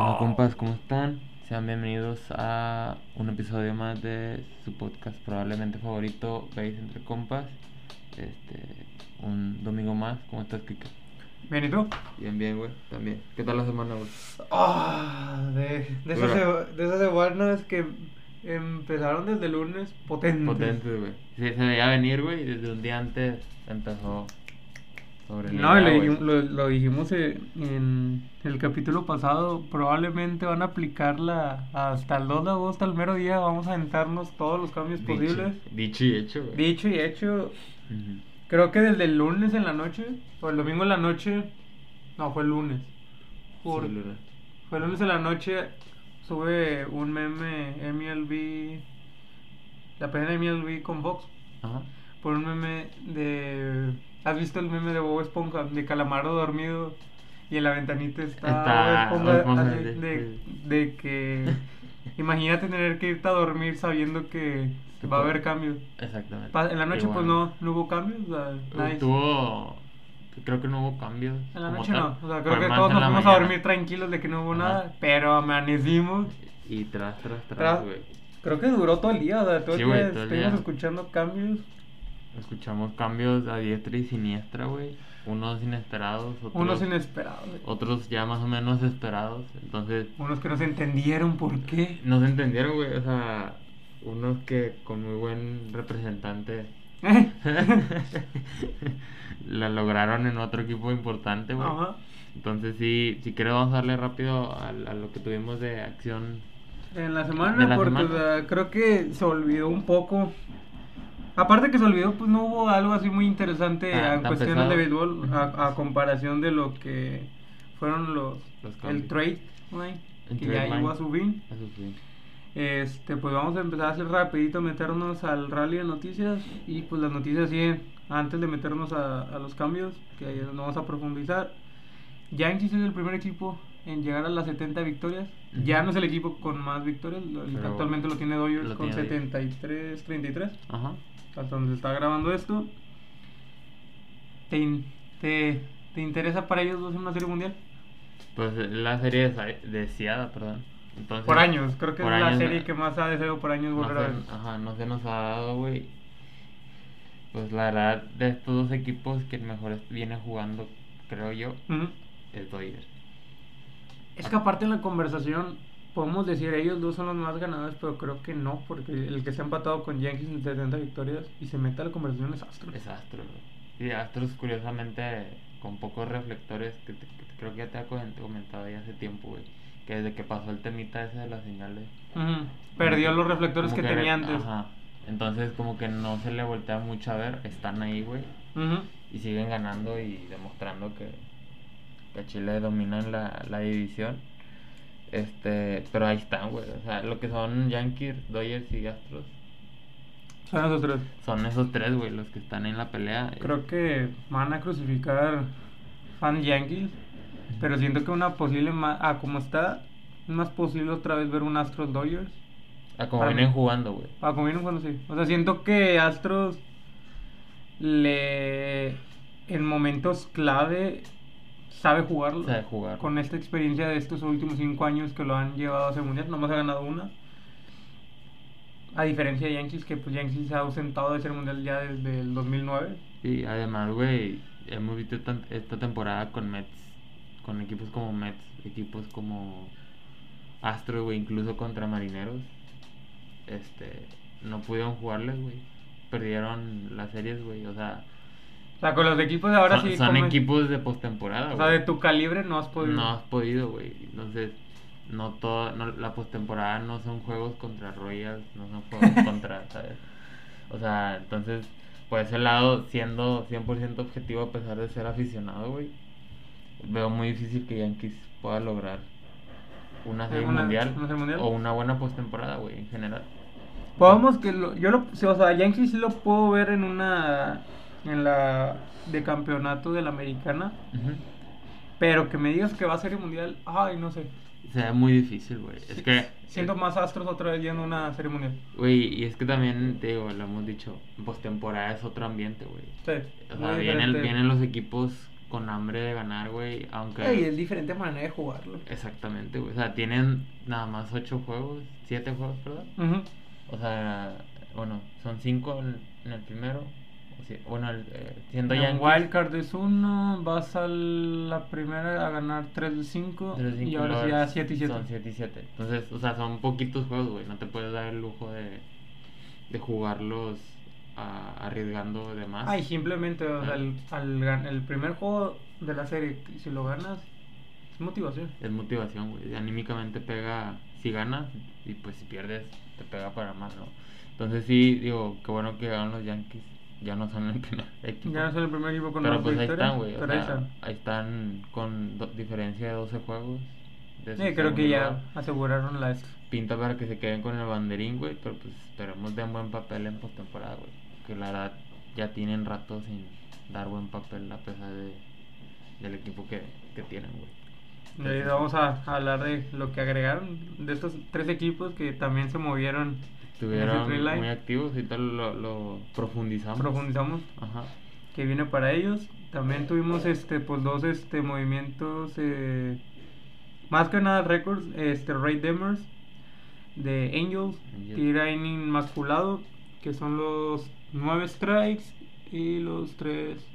Hola compas, ¿cómo están? Sean bienvenidos a un episodio más de su podcast probablemente favorito, Veis entre compas. Este, un domingo más, ¿cómo estás, Kike? Bien, ¿y tú? Bien, bien, güey, también. ¿Qué tal la semana, güey? Ah, de, de, esas, Dura. se- de esas semanas que empezaron desde el lunes potentes. Potente, güey. Sí, se veía venir, güey, y desde un día antes empezó sobre No, lo, dijimos eh, en el capítulo pasado, probablemente van a aplicarla hasta el 2 de agosto, al mero día, vamos a aventarnos todos los cambios Dicho- posibles. Dicho y hecho, güey. Dicho y hecho, creo que desde el lunes en la noche, o el domingo en la noche, no, fue el lunes. Por- Sí, Luna. Fue el lunes en la noche, sube un meme MLB, la página de MLB con Ajá. por un meme de... ¿Has visto el meme de Bob Esponja? De Calamaro dormido y en la ventanita está, Está Bob Esponja, de, sí. de que... Imagínate tener que irte a dormir sabiendo que va a haber cambios. Exactamente. En la noche pues Igual. no, no hubo cambios. o sea, nadie- Tuvo. Creo que no hubo cambios. En la noche no, o sea, creo que todos nos fuimos a dormir tranquilos de que no hubo Ajá. nada, pero amanecimos. Y tras, tras, Tra- tras, güey. Creo que duró todo el día, o sea, todo Sí, el día todo el estuvimos día. escuchando cambios, Escuchamos cambios a diestra y siniestra, güey. Unos inesperados, otros, unos inesperados, otros ya más o menos esperados. Entonces, unos que no se entendieron por qué. no se entendieron, güey. O sea, unos que con muy buen representante la lograron en otro equipo importante, güey. Ajá. Entonces, sí, si quieres, vamos a darle rápido a, a lo que tuvimos de acción. En la semana, la porque semana. o sea, creo que se olvidó un poco. Aparte que se olvidó, pues no hubo algo así muy interesante Ah, en cuestiones pesado. de béisbol a, a comparación de lo que fueron los, Los el trade line, El que trade ya line. llegó a su fin. Este, pues vamos a empezar a hacer rapidito, meternos al rally de noticias y pues las noticias siguen antes de meternos a, a los cambios, que ahí donde vamos a profundizar. Yankees es el primer equipo en llegar a las 70 victorias. Ya no es el equipo con más victorias, Pero actualmente lo tiene Dodgers lo con tiene Dodgers. 73, 33, Ajá. Hasta donde se está grabando esto. ¿Te, in- te, te interesa para ellos dos una serie mundial? Pues eh, la serie desa- deseada, perdón. Entonces, Por años, creo que es la serie eh, que más ha deseado por años no volver a ver. ajá, no se nos ha dado, güey. Pues la verdad, de estos dos equipos que mejor viene jugando, creo yo, Ujú. es Dodgers. Es que aparte en la conversación podemos decir ellos dos son los más ganadores, pero creo que no, porque el que se ha empatado con Yankees en 70 victorias y se mete a la conversación es Astros. Es Astros, güey. Y Astros, curiosamente, con pocos reflectores, que, te- que creo que ya te había comentado ya hace tiempo, güey. Que desde que pasó el temita ese de las señales. Perdió los reflectores que, tenía antes. Ajá. Entonces, como que no se le voltea mucho a ver. Están ahí, güey. Y siguen ganando y demostrando que, que Chile domina la, la división. Este, pero ahí están, güey. O sea, lo que son Yankees, Dodgers y Astros. Son esos tres. Son esos tres, güey, los que están en la pelea. Creo que van a crucificar fan Yankees, pero siento que una posible, ma- ah, como está, es más posible otra vez ver un Astros Dodgers. Ah, como vienen mí. jugando, güey. Ah, como vienen jugando, sí. O sea, siento que Astros le en momentos clave sabe jugarlo. Sabe jugar. Con esta experiencia de estos últimos cinco años que lo han llevado a ser mundial, nomás ha ganado una. A diferencia de Yankees, que pues Yankees se ha ausentado de ser mundial ya desde el 2009. Y además, güey, hemos visto esta temporada con Mets, con equipos como Mets, equipos como Astros, güey, incluso contra Marineros. Este, no pudieron jugarles, güey. Perdieron las series, güey. O sea, O sea, con los equipos de ahora son, sí. son equipos de postemporada, O sea, de tu calibre no has podido. No has podido, güey. Entonces, no todo, no, la postemporada no son juegos contra Royals, no son juegos contra, ¿sabes? O sea, entonces, por ese lado, siendo 100% objetivo a pesar de ser aficionado, güey, veo muy difícil que Yankees pueda lograr una serie Una- mundial, una serie mundial. o una buena postemporada, güey, en general. Podemos que lo, yo lo, o sea, Yankees sí lo puedo ver en una, en la de campeonato de la americana, pero que me digas que va a ser el mundial, ay, no sé. Se ve muy difícil, güey. Es Sí, que... Siento más Astros otra vez yendo a una serie mundial. Güey, y es que también, te digo, lo hemos dicho, postemporada es otro ambiente, güey. Sí, O sea, vienen, vienen los equipos con hambre de ganar, güey. Aunque. Ey, es diferente manera de jugarlo. Exactamente, güey. O sea, tienen nada más ocho juegos, siete juegos, perdón. Ujú. O sea, bueno, son cinco en, en el primero. Sea, bueno, el, eh, siendo En Yankees. Wildcard es uno, vas a la primera a ganar 3 de 5 tres, cinco, y ahora sí ya 7 y 7. Son 7 y 7. Entonces, o sea, son poquitos juegos, güey. No te puedes dar el lujo de, de jugarlos ah, arriesgando de más. Ay, simplemente, o sea, el, al el primer juego de la serie, si lo ganas, es motivación. Es motivación, güey. Anímicamente pega si ganas y pues si pierdes te pega para más, ¿no? Entonces sí, digo, qué bueno que ganan los Yankees. Ya no son el primer equipo. Ya no son el primer equipo con Pero pues ahí victorias, están, güey. o ahí sea, están. ahí están con do- diferencia de 12 juegos. de su Sí, creo que ya aseguraron la Pinta para que se queden con el banderín, güey. Pero pues esperemos den buen papel en postemporada, güey. Que la verdad ya tienen rato sin dar buen papel a pesar de, del equipo que, que tienen, güey. Ahí Entonces, vamos a hablar de lo que agregaron de estos tres equipos que también se movieron. Estuvieron muy activos y tal, lo, lo profundizamos. Profundizamos Ajá. que viene para ellos. También tuvimos este pues dos este movimientos eh, más que nada récords, este Ray Demers de Angels, Angels. tira inning inmaculado, que son los nueve strikes y los tres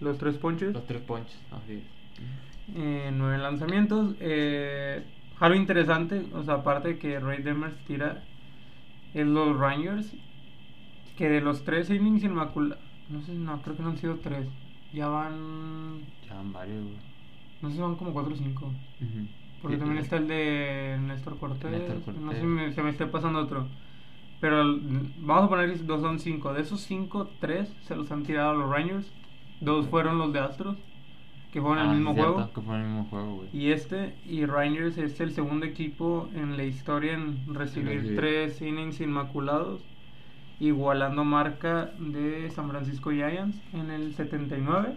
los tres ponches, Los tres ponches, así es. eh, nueve lanzamientos. Eh, algo interesante, o sea, aparte de que Ray Demers tira es los Rangers, que de los tres innings inmaculados, no sé, no, creo que no han sido tres, ya van, Ya van varios, güey. no sé si van como cuatro o cinco. Porque Sí, también sí. está el de Néstor Cortés. Néstor No sé si me- se me esté pasando otro. Pero el- vamos a poner dos son cinco. De esos cinco, tres se los han tirado los Rangers. Dos fueron los de Astros, que Ah, el mismo cierto, juego. Que fue el mismo juego, güey. Y este, y Rangers es el segundo equipo en la historia en recibir tres innings inmaculados, igualando marca de San Francisco Giants en el 79.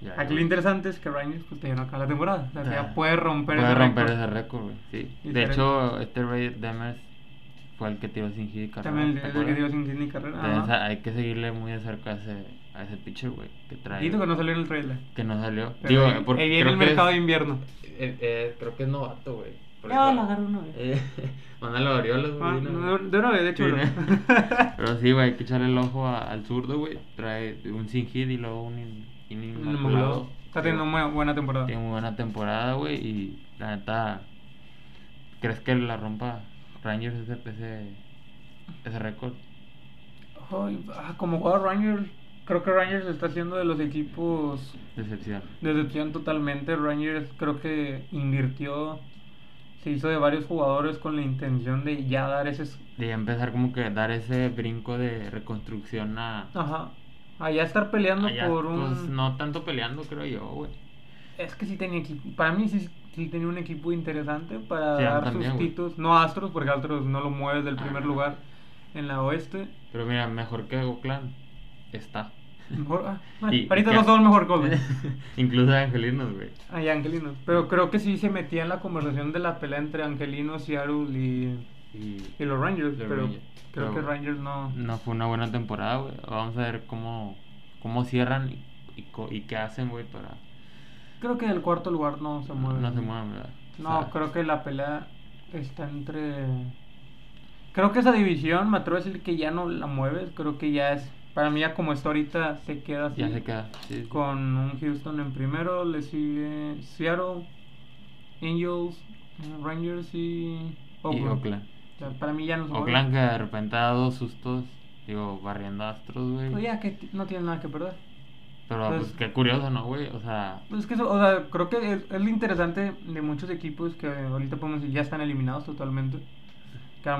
Ya, ya, Aquí lo interesante es que Rangers pues todavía no acaba la temporada. O sea, Ya. ya puede romper Puede ese romper récord. ese récord, güey. Sí. De hecho, este Ray Demers fue el que tiró sin hit carrera. También ¿te es el que dio sin hit ni carrera. Entonces, hay que seguirle muy de cerca a ese, a ese pitcher, güey. Que trae. Poquito que no salió en el trailer. que no salió. Pero Digo, porque ahí viene creo el que mercado es- de invierno. eh, eh, creo que es novato, güey. Ya, eso- lo agarro una vez. Eh, mándalo a Orioles, güey. Ah, de una no, vez. de una vez, de hecho. Sí, no. ¿no? Pero sí, güey, hay que echarle el ojo a- al zurdo, güey. Trae un sin hit y luego un in- inmaculado. Está teniendo muy buena temporada. Tiene muy buena temporada, güey. Y la neta, ¿crees que la rompa Rangers ese, ese, ese récord? Ay, ah, como juega Rangers, creo que Rangers está siendo de los equipos Decepción. de decepción totalmente. Rangers creo que invirtió, se hizo de varios jugadores con la intención de ya dar ese. De ya empezar como que dar ese brinco de reconstrucción a... Ajá. Allá estar peleando allá, por un. Pues no tanto peleando, creo yo, güey. Es que sí tenía equipo. Para mí sí, sí tenía un equipo interesante para Sí, dar también, sus títulos. No Astros, porque Astros no lo mueves del primer lugar en la oeste. Pero mira, mejor que Oakland está. Mejor, ah, bueno, Y- ahorita y no son mejor Colby. Incluso Angelinos, güey. Ay, Angelinos. Pero creo que sí se metía en la conversación de la pelea entre Angelinos, y, Y y los Rangers. Los pero Rangers. creo Pero- que Rangers no. no fue una buena temporada, güey. Vamos a ver cómo, cómo cierran y, y, qué hacen, güey, para... Creo que el cuarto lugar no se mueve. No se muevan, ¿verdad? O No, sea, creo que la pelea está entre. Creo que esa división, me atrevo a decir que ya no la mueves. Creo que ya es. Para mí, ya como está ahorita, se queda así. Ya se queda. sí, sí. Con un Houston en primero, le sigue Seattle, Angels, Rangers y Y Oakland. Oakland. O sea, para mí ya no se. Oakland que de repente ha dado sustos, digo, barriendo Astros, güey. Pues ya que no tiene nada que perder. Pero pues- pues qué curioso, ¿no, güey? O sea, Pues es que eso, o sea, creo que es, es lo interesante de muchos equipos que ahorita podemos decir ya están eliminados totalmente. Que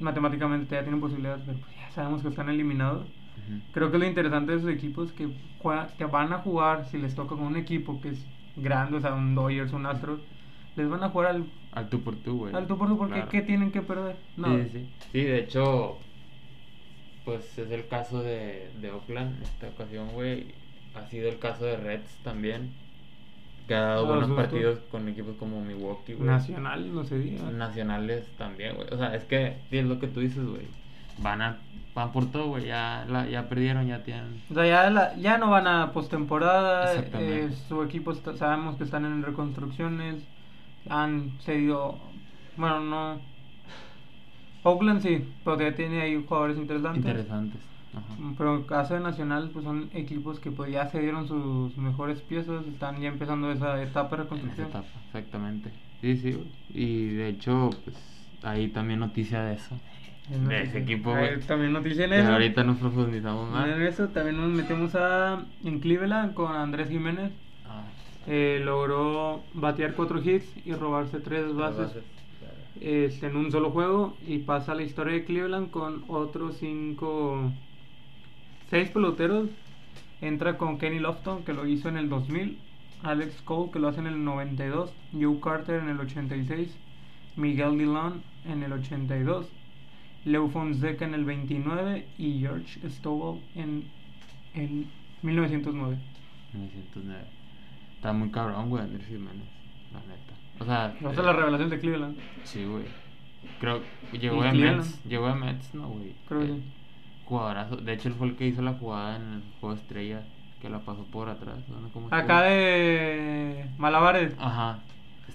matemáticamente ya tienen posibilidades, pero pues ya sabemos que están eliminados. Creo que lo interesante de esos equipos que, juega- que van a jugar, si les toca con un equipo que es grande, o sea, un Dodgers, un Astros, les van a jugar al, al tú por tú, güey. al tú por tú, porque Claro. ¿qué tienen que perder? No. Sí, sí, sí. De hecho, pues es el caso de, de Oakland en esta ocasión, güey. Ha sido el caso de Reds también. Que ha dado buenos sustos. partidos con equipos como Milwaukee, güey. Nacional, no se diga. Nacionales también, güey. O sea, es que sí, es lo que tú dices, güey. Van a van por todo, güey. Ya, la- ya perdieron, ya tienen. O sea, ya, la- ya no van a postemporada. Eh, su equipo está- sabemos que están en reconstrucciones. Han cedido. Bueno, no. Oakland sí, ya tiene ahí jugadores interesantes. Interesantes. Ajá. Pero en caso de Nacional, pues son equipos que pues ya se dieron sus mejores piezas. Están ya empezando esa etapa de En esa reconstrucción. etapa, exactamente. Sí, sí. Y de hecho, pues ahí también noticia de eso. De ese equipo, güey. También noticia en Que eso. ahorita nos profundizamos más. En eso también nos metemos a en Cleveland con Andrés Jiménez. Ah, Eh, logró batear cuatro hits y robarse tres bases este, en un solo juego y pasa a la historia de Cleveland con otros cinco, seis peloteros. Entra con Kenny Lofton que lo hizo en el 2000, Alex Cole que lo hace en el 92, Joe Carter en el 86, Miguel Dillon en el 82, Leo Fonseca en el 29 y George Stovall en el 1909. 909. Está muy cabrón, güey, Andrés Jiménez. La neta. O sea. Es eh, la revelación de Cleveland. Sí, güey. Creo que llegó de. Mets. Llegó de Mets, no, güey. Creo que Eh, sí. Jugadorazo. De hecho, él fue el que hizo la jugada en el juego estrella. Que la pasó por atrás. ¿no? ¿Cómo? Acá de Malabares. Ajá.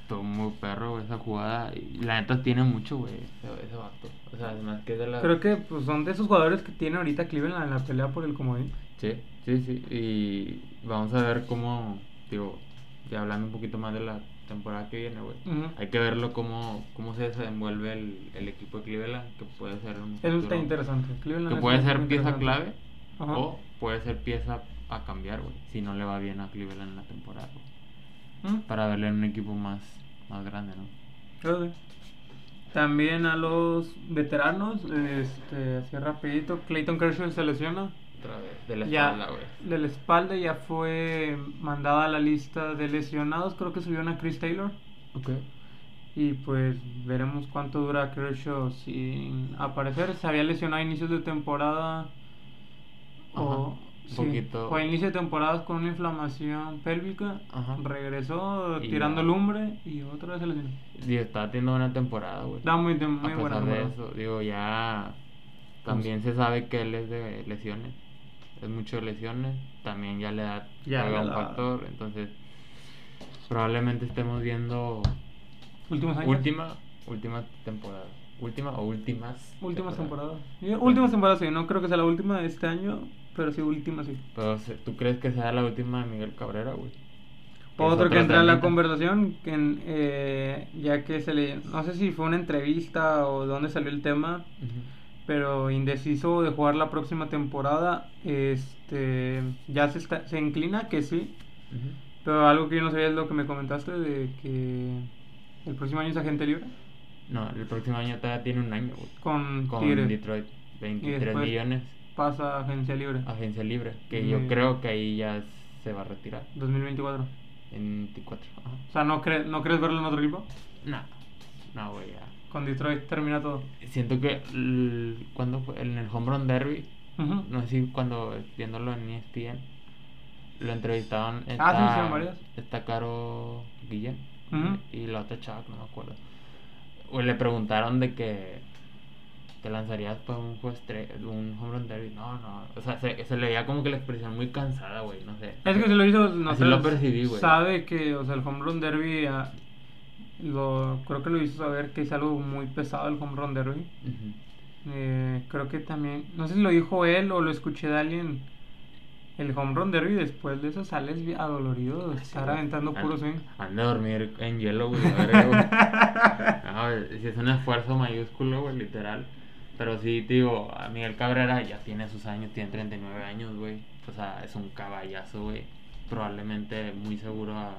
Estuvo muy perro, güey, esa jugada. Y la neta tiene mucho, güey, ese, ese vato. O sea, además que es de la. Creo que pues, son de esos jugadores que tiene ahorita Cleveland en la pelea por el comodín. Sí, sí, sí. Y vamos a ver cómo, digo, ya hablando un poquito más de la temporada que viene, güey. Ujú. Hay que verlo cómo, cómo se desenvuelve el, el equipo de Cleveland, que puede ser un Eso está futuro- interesante. Cleveland Que puede ser pieza clave Ajá. o puede ser pieza a cambiar, güey, si no le va bien a Cleveland en la temporada, güey. ¿Mm? Para verle en un equipo más, más grande, ¿no? También a los veteranos, este, así rapidito, Clayton Kershaw se lesiona. Otra vez, de la espalda, güey. de la espalda ya fue mandada a la lista de lesionados, creo que subieron a Chris Taylor. Ok. Y pues veremos cuánto dura Kershaw sin aparecer. Se había lesionado a inicios de temporada. Ajá, O, un sí, poquito. Fue a inicio de temporada con una inflamación pélvica. Ajá. Regresó Y tirando ya. lumbre y otra vez se lesionó. Digo, está teniendo buena temporada, güey. Da muy, de- muy a buena pesar de temporada. eso, digo, ya también se sabe que él es de lesiones. Es mucho de lesiones. También ya le da Ya le un da. factor. Entonces, probablemente estemos viendo Últimos años. última, última temporada. Última o últimas. Últimas temporadas. temporadas. Últimas temporadas, sí. No creo que sea la última de este año, pero sí, última, sí. Pero, ¿tú crees que sea la última de Miguel Cabrera, güey? Otro que entra en la conversación, que en, eh, ya que se le. No sé si fue una entrevista o de dónde salió el tema, pero indeciso de jugar la próxima temporada. Este. Ya se, está, se inclina que sí, pero algo que yo no sabía es lo que me comentaste de que el próximo año es agente libre No, el próximo año todavía tiene un año, güey. con, Con. Detroit. 23 después- millones. Pasa a agencia libre. Agencia libre. Que yo Mm. creo que ahí ya se va a retirar. 2024. En 24. Ajá. O sea, ¿no, cre- ¿no crees verlo en otro equipo? No, no, güey, ya. Con Detroit termina todo. Siento que. ¿Cuándo fue? En el Home Run Derby. No sé si cuando viéndolo en ESPN. Lo entrevistaban. Ah, sí, Está, hicieron varias. está Caro Guillén. Y la otra chava, no me acuerdo. O le preguntaron de que. ¿Te lanzarías para un juego estre- un home run derby? No, no. O sea, se, se le veía como que la expresión muy cansada, güey. No sé. Es que se lo hizo, no sé, lo percibí, güey. Sabe que, o sea, el home run derby, ah, lo, creo que lo hizo saber que es algo muy pesado el home run derby. Eh, creo que también, no sé si lo dijo él o lo escuché de alguien. El home run derby después de eso sales adolorido de estar aventando puro swing. Han de dormir en hielo, güey. No, sí es un esfuerzo mayúsculo, güey, literal. Pero sí, te digo, a Miguel Cabrera ya tiene sus años, tiene 39 años, güey. O sea, es un caballazo, güey. Probablemente muy seguro a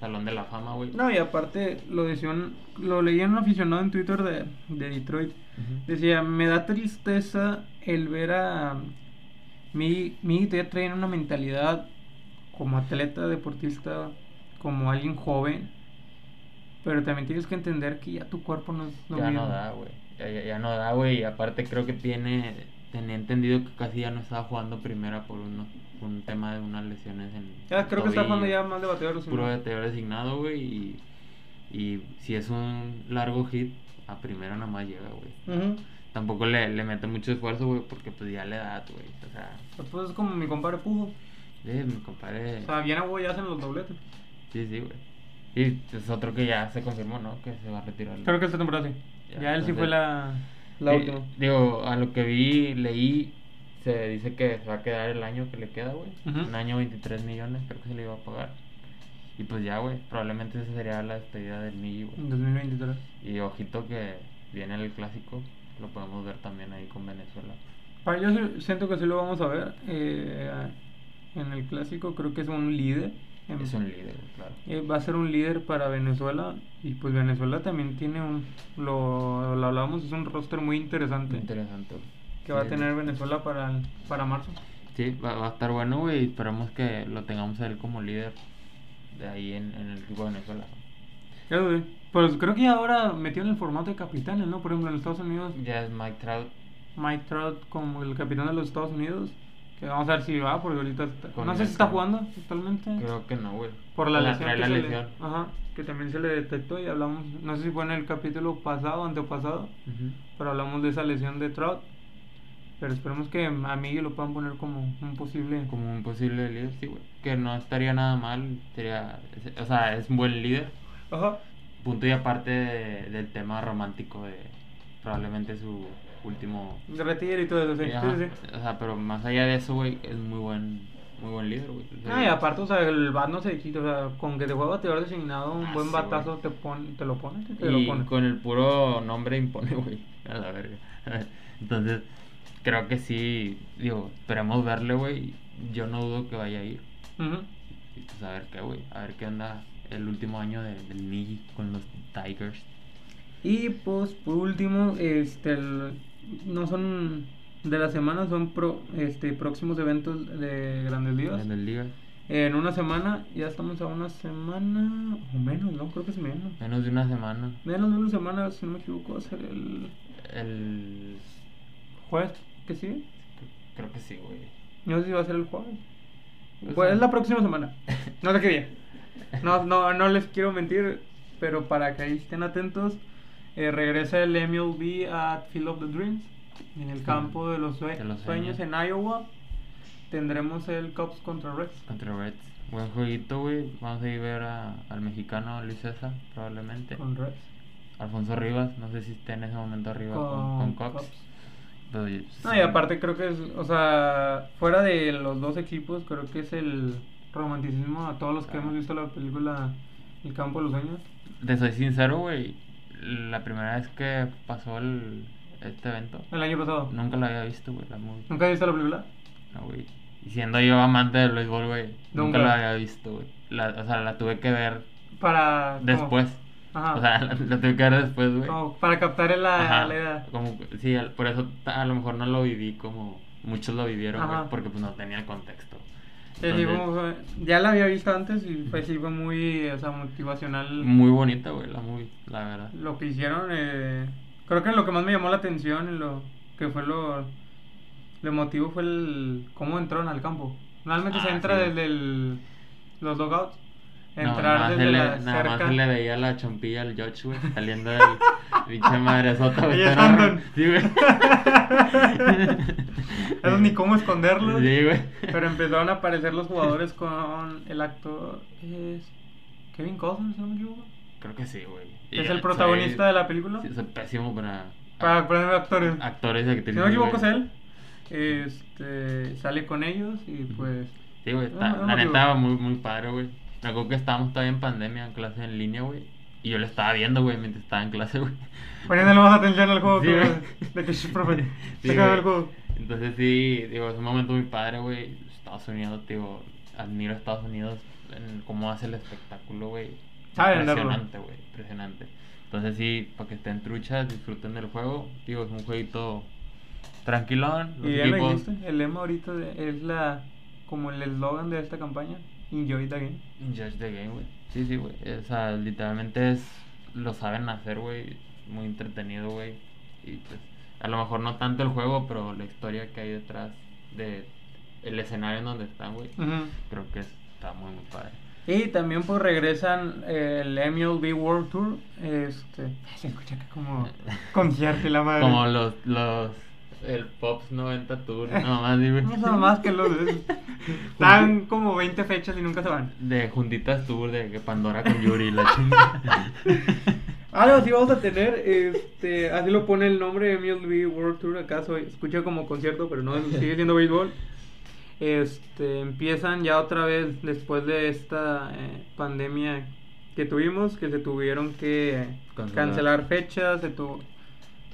Salón de la Fama, güey. No, y aparte lo decía un- lo leí en un aficionado en Twitter de, de Detroit. Decía, me da tristeza el ver a mi, mi ya traen una mentalidad como atleta, deportista, como alguien joven. Pero también tienes que entender que ya tu cuerpo no es lo ya mismo. no da, güey. Ya, ya- ya no da, güey. Y aparte creo que tiene, tenía entendido que casi ya no estaba jugando primera por uno, por un tema de unas lesiones en Ya, creo que está jugando ya más de bateador. si puro bateador designado, güey. Y, y si es un largo hit, a primera nada más llega, güey. Tampoco le, le mete mucho esfuerzo, güey, porque pues ya le da, güey. O sea, Pues es como mi compadre Pujo. sí, mi compadre. O sea, bien a huevo ya hacen los dobletes. Sí, sí, güey. Y es otro que ya se confirmó, ¿no? Que se va a retirar. Creo que esta temporada sí. Ya, Ya, él sí fue la, la Sí, última. Digo, a lo que vi, leí, se dice que se va a quedar el año que le queda, güey. Un año 23 millones, creo que se le iba a pagar. Y pues ya, güey, probablemente esa sería la despedida del Migi, güey. En 2023. Y ojito que viene el clásico, lo podemos ver también ahí con Venezuela. Para yo siento que sí lo vamos a ver. eh, en el clásico creo que es un líder. En- Es un líder, claro. eh, va a ser un líder para Venezuela. Y pues Venezuela también tiene un. Lo, lo hablábamos, es un roster muy interesante. Interesante. Que va a tener Venezuela para, el- para marzo. Sí, va, va a estar bueno, y esperamos que lo tengamos a él como líder de ahí en, en el equipo de Venezuela. Vi. Pues creo que ahora metió en el formato de capitanes, ¿no? Por ejemplo, en Estados Unidos, Ya es Mike Trout Mike Trout como el capitán de los Estados Unidos. Que vamos a ver si va, porque ahorita está- no sé si está jugando actualmente. Creo que no, güey. Por la lesión. que la le- ajá, que también se le detectó y hablamos, no sé si fue en el capítulo pasado antepasado, Ujú. pero hablamos de esa lesión de Trout. Pero esperemos que a Miguel lo puedan poner como un posible. Como un posible líder, sí, güey. Que no estaría nada mal. Sería, o sea, es un buen líder. Ajá. Punto y aparte de- del tema romántico de probablemente su último. De retiro y todo eso, sí. Ajá. sí, sí. O sea, pero más allá de eso, güey, es muy buen, muy buen líder, güey. O sea, Ah, y aparte, o sea, el bat no se quita, o sea, con que te juega bateador designado, un Ah, buen sí, batazo te, pon, te lo pone, te, y lo pone. con el puro nombre impone, güey. A la verga. Entonces, creo que sí, digo, esperemos verle, güey. Yo no dudo que vaya a ir. Ujú. Y pues a ver qué, güey. A ver qué onda el último año de, del Migi con los Tigers. Y pues por último, este el- no son de la semana, son pro, este próximos eventos de Grandes Ligas. En el Liga. En una semana, ya estamos a una semana o menos, ¿no? Creo que es menos. Menos de una semana. Menos de una semana, si no me equivoco, va a ser el El. jueves que sigue. Creo que sí, güey. No sé si va a ser el jueves. Pues, Pues es la próxima semana. No sé qué día. No, no, no les quiero mentir, pero para que ahí estén atentos, eh, regresa el MLB at Field of the Dreams, en el campo de los, sue- De los sueños en Iowa. Tendremos el Cubs contra Reds. Contra Reds. Buen jueguito, güey. Vamos a ir a ver a- al mexicano Luis César, probablemente. Con Reds. Alfonso Rivas, no sé si esté en ese momento arriba con, con Cox. Pero No, y aparte creo que es, o sea, fuera de los dos equipos, creo que es el romanticismo a todos los que Ah. hemos visto la película El campo de los sueños. Te soy sincero, güey. La primera vez que pasó el, este evento, El año pasado. nunca la había visto, güey, la movie. ¿Nunca has visto la película? No, güey. Y siendo yo amante del béisbol, güey, nunca Nunca. la había visto, güey. O sea, la tuve que ver Para... después. Ajá. O sea, la, la tuve que ver después, güey. Como para captar la, la idea. Como, sí, por eso a lo mejor no lo viví como muchos lo vivieron, güey, porque pues no tenía el contexto. Sí, fue- ya la había visto antes y fue, sí, fue muy o sea, motivacional Muy bonita, güey, la movie, la verdad. lo que hicieron. eh, creo que lo que más me llamó la atención y lo que fue lo, lo emotivo fue el cómo entraron al campo. Normalmente se Ah, entra sí. desde el, los dogouts. No, Entrar nada más desde se le- la nada más se le veía la chompilla al George, güey, saliendo del pinche madresota, está andan. Sí, güey. Eso ni cómo esconderlos. Sí, güey. Pero empezaron a aparecer los jugadores con el actor. Es Kevin Costner, si no me equivoco. Creo que sí, güey. Y Es el protagonista soy- de la película. Sí, soy pésimo para... Para poner actores. Actores y actrices. Si no me equivoco, es él. Este, sale con ellos y pues. Sí, güey, está- no, la neta, muy, muy padre, güey. Me acuerdo que estábamos todavía en pandemia, en clase en línea, güey. Y yo lo estaba viendo, güey, mientras estaba en clase, güey. Poniéndole más atención al juego Sí, que. De que, "Shh, profe, Sí, güey. el juego. Entonces sí, digo, es un momento muy padre, güey. Estados Unidos, digo, admiro a Estados Unidos en cómo hace el espectáculo, güey. Impresionante, güey, impresionante. Entonces sí, para que estén truchas, disfruten del juego. Digo, es un jueguito tranquilón. Los Y ya lo dijiste, el lema ahorita de- es la. Como el eslogan de esta campaña: Enjoy the game. Judge the game, güey. Sí, sí, güey. O sea, literalmente es. Lo saben hacer, güey. Muy entretenido, güey. Y pues, a lo mejor no tanto el juego, pero la historia que hay detrás de el escenario en donde están, güey. Creo que está muy, muy padre. Y también pues regresan eh, el MLB World Tour. Este, se escucha acá como concierto la madre. Como los, los, el Pops 90 Tour, no más, dime. Eso nomás que los Están como 20 fechas y nunca se van. De juntitas tour, de que Pandora con Yuri, la chingada. Algo así vamos a tener, este, así lo pone el nombre MLB World Tour, acaso escucha como concierto, pero no, sigue siendo béisbol. Este, empiezan ya otra vez después de esta eh, pandemia que tuvimos, que se tuvieron que Cancelar. cancelar fechas, se, tu-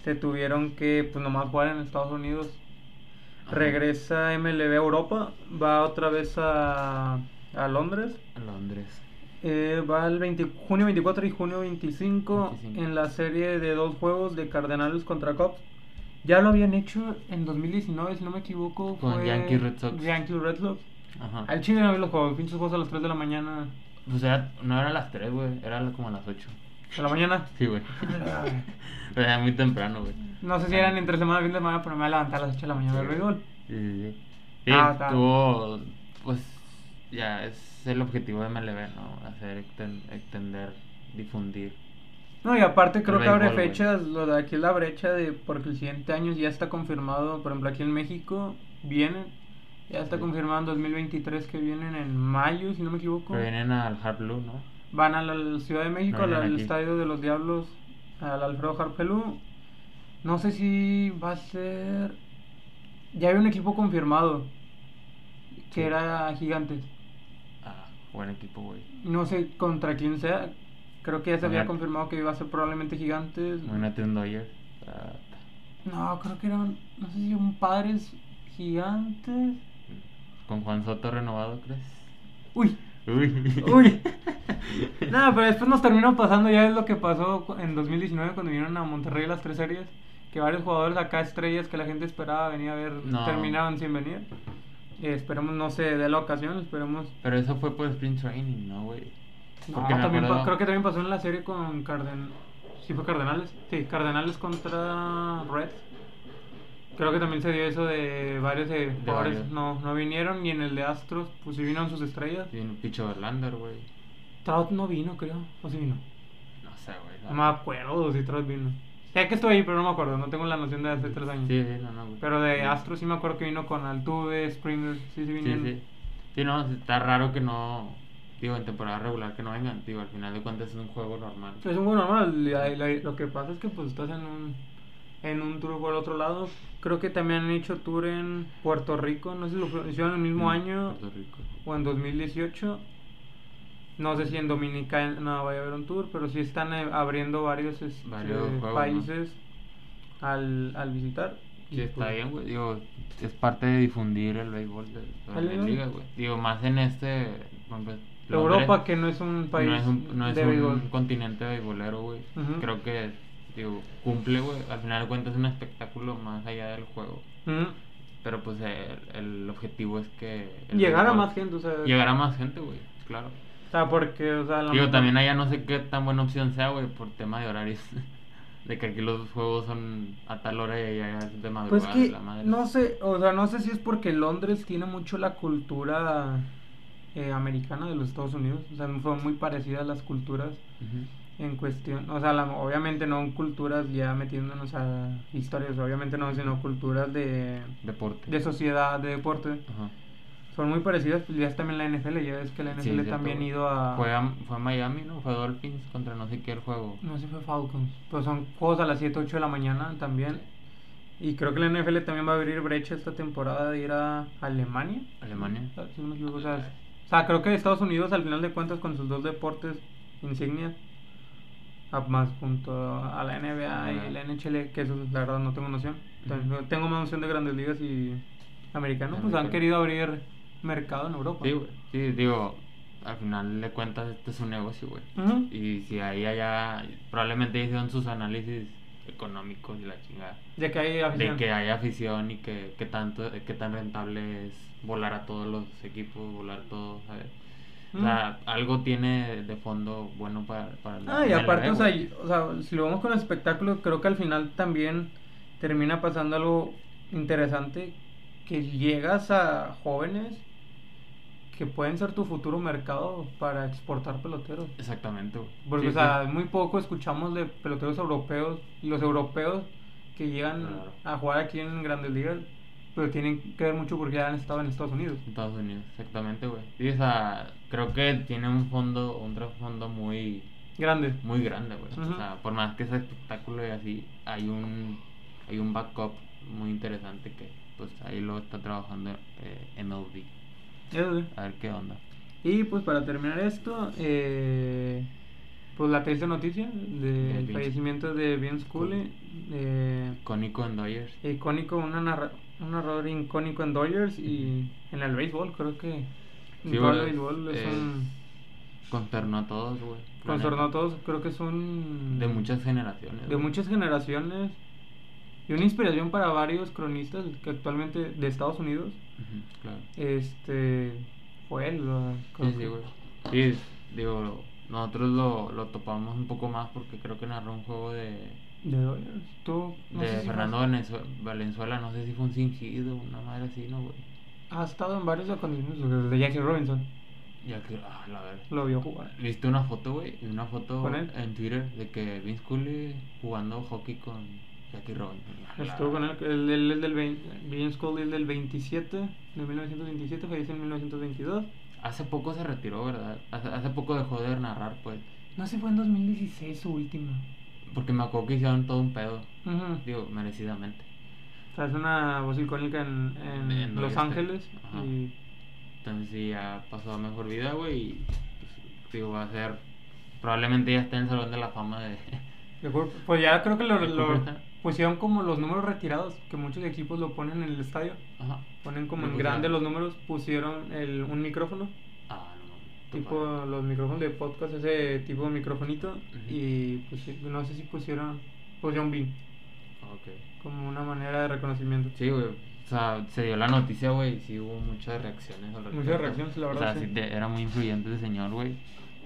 se tuvieron que pues nomás jugar en Estados Unidos. Ajá. Regresa MLB a Europa, va otra vez a, a Londres. Londres. Eh, va el 20 junio 24 y junio 25, 25. en la serie de dos juegos de Cardenales contra Cubs. Ya lo habían hecho en 2019, si no me equivoco. Con Yankees Red Sox. Yankees Red Sox. Ajá. Al chile no vi los juegos, pinches juegos a las 3 de la mañana. Pues era, no era a las 3, güey, era como a las 8. ¿De la mañana? Sí, güey. Pero era muy temprano, güey. No sé si eran entre semana o fin de semana, pero me voy a levantar a las 8 de la mañana a ver béisbol. Sí, sí, sí. Sí, Ah, tuvo, pues, ya es el objetivo de MLB, ¿no? Hacer, exten- extender, difundir. No, y aparte creo El que abre béisbol, fechas, lo de aquí es la brecha de porque el siguiente año ya está confirmado, por ejemplo aquí en México vienen, ya está Sí. confirmado en 2023 que vienen en mayo, si no me equivoco. Pero vienen al Hard Blue, ¿no? Van a la Ciudad de México, No al, aquí. Estadio de los Diablos, al Alfredo Harpelú. No sé si va a ser... Ya hay un equipo confirmado, que Sí. era Gigantes. Ah, buen equipo, güey. No sé contra quién sea. Creo que ya se había confirmado que iba a ser probablemente Gigantes. Imagínate un Dodgers. Ah, No, creo que eran, no sé si un Padres Gigantes. con Juan Soto renovado, ¿crees? Uy, Uy. uy. Nada, pero después nos terminó pasando, ya es lo que pasó en 2019 cuando vinieron a Monterrey las tres series. Que varios jugadores acá, estrellas que la gente esperaba venir a ver, No. terminaban sin venir. Eh, esperemos no se dé la ocasión, esperemos. Pero eso fue por Sprint Training, ¿no, güey? No, también acuerdo- creo que también pasó en la serie con Carden... ¿Sí fue Cardenales? Sí, Cardenales contra Reds. Creo que también se dio eso de varios de jugadores varios. no, no vinieron y en el de Astros pues sí vinieron sus estrellas. Y un Picho Verlander, güey. Trout no vino, creo. ¿O sí vino? No sé, güey. No me acuerdo si Trout vino. Ya que estoy ahí, pero no me acuerdo. No tengo la noción de hace tres años. Sí, sí, no, no, güey. Pero de Astros sí me acuerdo que vino con Altuve, Springer. Sí, sí Sí, vinieron. sí. Sí, no, está raro que no. Digo, en temporada regular que no vengan. Digo, al final de cuentas es un juego normal. Es un juego normal. lo que pasa es que pues estás en un en un tour por otro lado. Creo que también han hecho tour en Puerto Rico. No sé si lo hicieron el mismo Mm, año Puerto Rico. o en 2018. No sé si en Dominicana no vaya a haber un tour, pero sí están eh, abriendo varios, este, juegos, ¿no? países al, al visitar. Sí, está pues, bien, güey. Digo, es parte de difundir el béisbol de El béisbol. ligas, güey. Digo, más en este. ejemplo, Europa, Londres, que no es un país no es un, no es de un continente beisbolero, güey. Ujú. Creo que, digo, cumple, güey. Al final de cuentas es un espectáculo más allá del juego. Pero pues el, el objetivo es que. Llegar a más gente, o sea. Llegar a más gente, güey. Claro. O sea, porque, o sea, Digo, también allá no sé qué tan buena opción sea, güey, por tema de horarios. de que aquí los juegos son a tal hora y allá es de Pues madrugada. que, la madre. no sé, o sea, no sé si es porque Londres tiene mucho la cultura eh, americana de los Estados Unidos, o sea, fue muy parecida a las culturas Ujú. En cuestión, o sea, la- obviamente no culturas ya metiéndonos a historias, obviamente no, sino culturas de, Deporte. de sociedad, de deporte, Ajá. son muy parecidas, pues ya es también la NFL, ya ves que la NFL Sí, también ha ido a... Fue, a, fue a Miami, ¿no? Fue a Dolphins contra no sé qué el juego. No sé fue Falcons, pero son juegos a las 7, 8 de la mañana también. Y creo que la NFL también va a abrir brecha esta temporada de ir a Alemania. Alemania. Ah, o, sea, o sea, creo que Estados Unidos al final de cuentas con sus dos deportes insignias, a- más junto a la NBA y la NHL, que eso la verdad no tengo noción. Tengo, Ujú. tengo más noción de grandes ligas y americanos, pues han querido abrir mercado en Europa. Sí, güey. Sí, digo, al final de cuentas este es un negocio, güey. Y si ahí allá, probablemente hicieron sus análisis económicos y la chingada. De que hay De afición. que hay afición y que, que tanto, que tan rentable es volar a todos los equipos, volar todo, ¿sabes? O sea, algo tiene de fondo bueno para, para la Ah, y aparte, o sea, y- o sea, si lo vemos con el espectáculo, creo que al final también termina pasando algo interesante, que llegas a jóvenes que pueden ser tu futuro mercado para exportar peloteros. Exactamente, güey. Porque, Sí, o sea, sí. muy poco escuchamos de peloteros europeos. Y los europeos que llegan Claro. a jugar aquí en grandes ligas, pero tienen que ver mucho porque ya han estado en Estados Unidos. Estados Unidos, exactamente, güey. Sí, o sea, creo que tiene un fondo, un trasfondo muy, Grande. muy grande, güey. O sea, por más que sea espectáculo y así, hay un, hay un backup muy interesante que, pues, ahí lo está trabajando eh, MLB. Sí. A ver qué onda. Y pues para terminar esto, eh, pues la triste noticia De del Vince. fallecimiento de Vince Cooley, eh, Icónico en Dodgers. icónico, un narrador icónico en Dodgers y en el béisbol, creo que Sí, béisbol es eh, un... Consternó a todos, güey. la Consternó a todos, creo que es un... De muchas generaciones. de güey. muchas generaciones y una inspiración para varios cronistas que actualmente de Estados Unidos Ujú, claro. este fue él Sí, sí, güey. Sí, digo, nosotros lo, lo topamos un poco más porque creo que narró un juego de, de Dodgers tú no de sé si Fernando Valenzuela, no sé si fue un cingido, una madre así, ¿no, güey? Ha estado en varios acontecimientos el de Jackie Robinson que, ah, la verdad. lo vio jugar ¿Viste una foto, güey? Una foto en Twitter de que Vince Cooley jugando hockey con Jackie Robinson. Estuvo con él él, él es del 20 Vince Scully es del 27 de 1927 falleció en 1922 Hace poco se retiró, ¿verdad? Hace, hace poco dejó de narrar, pues. no sé fue en 2016 su última Porque me acuerdo que hicieron todo un pedo. Digo, merecidamente. O sea, es una voz icónica en, en En Los Ángeles ajá. y Entonces sí, ya pasó a mejor vida, güey. Y pues, digo, va a ser. Probablemente ya esté en el Salón de la Fama de. Pues ya creo que lo, pusieron como los números retirados, que muchos equipos lo ponen en el estadio. Ajá. Ponen como en grande los números, pusieron el, un micrófono, Ah, no mames. qué tipo padre. los micrófonos de podcast, ese tipo de microfonito. Y pues, no sé si pusieron, pusieron BIN, Ok. Como una manera de reconocimiento. Sí, güey. O sea, se dio la noticia, güey, y sí hubo muchas reacciones al Muchas reacciones, la O verdad, sea, sí. sí te- era muy influyente ese señor, güey.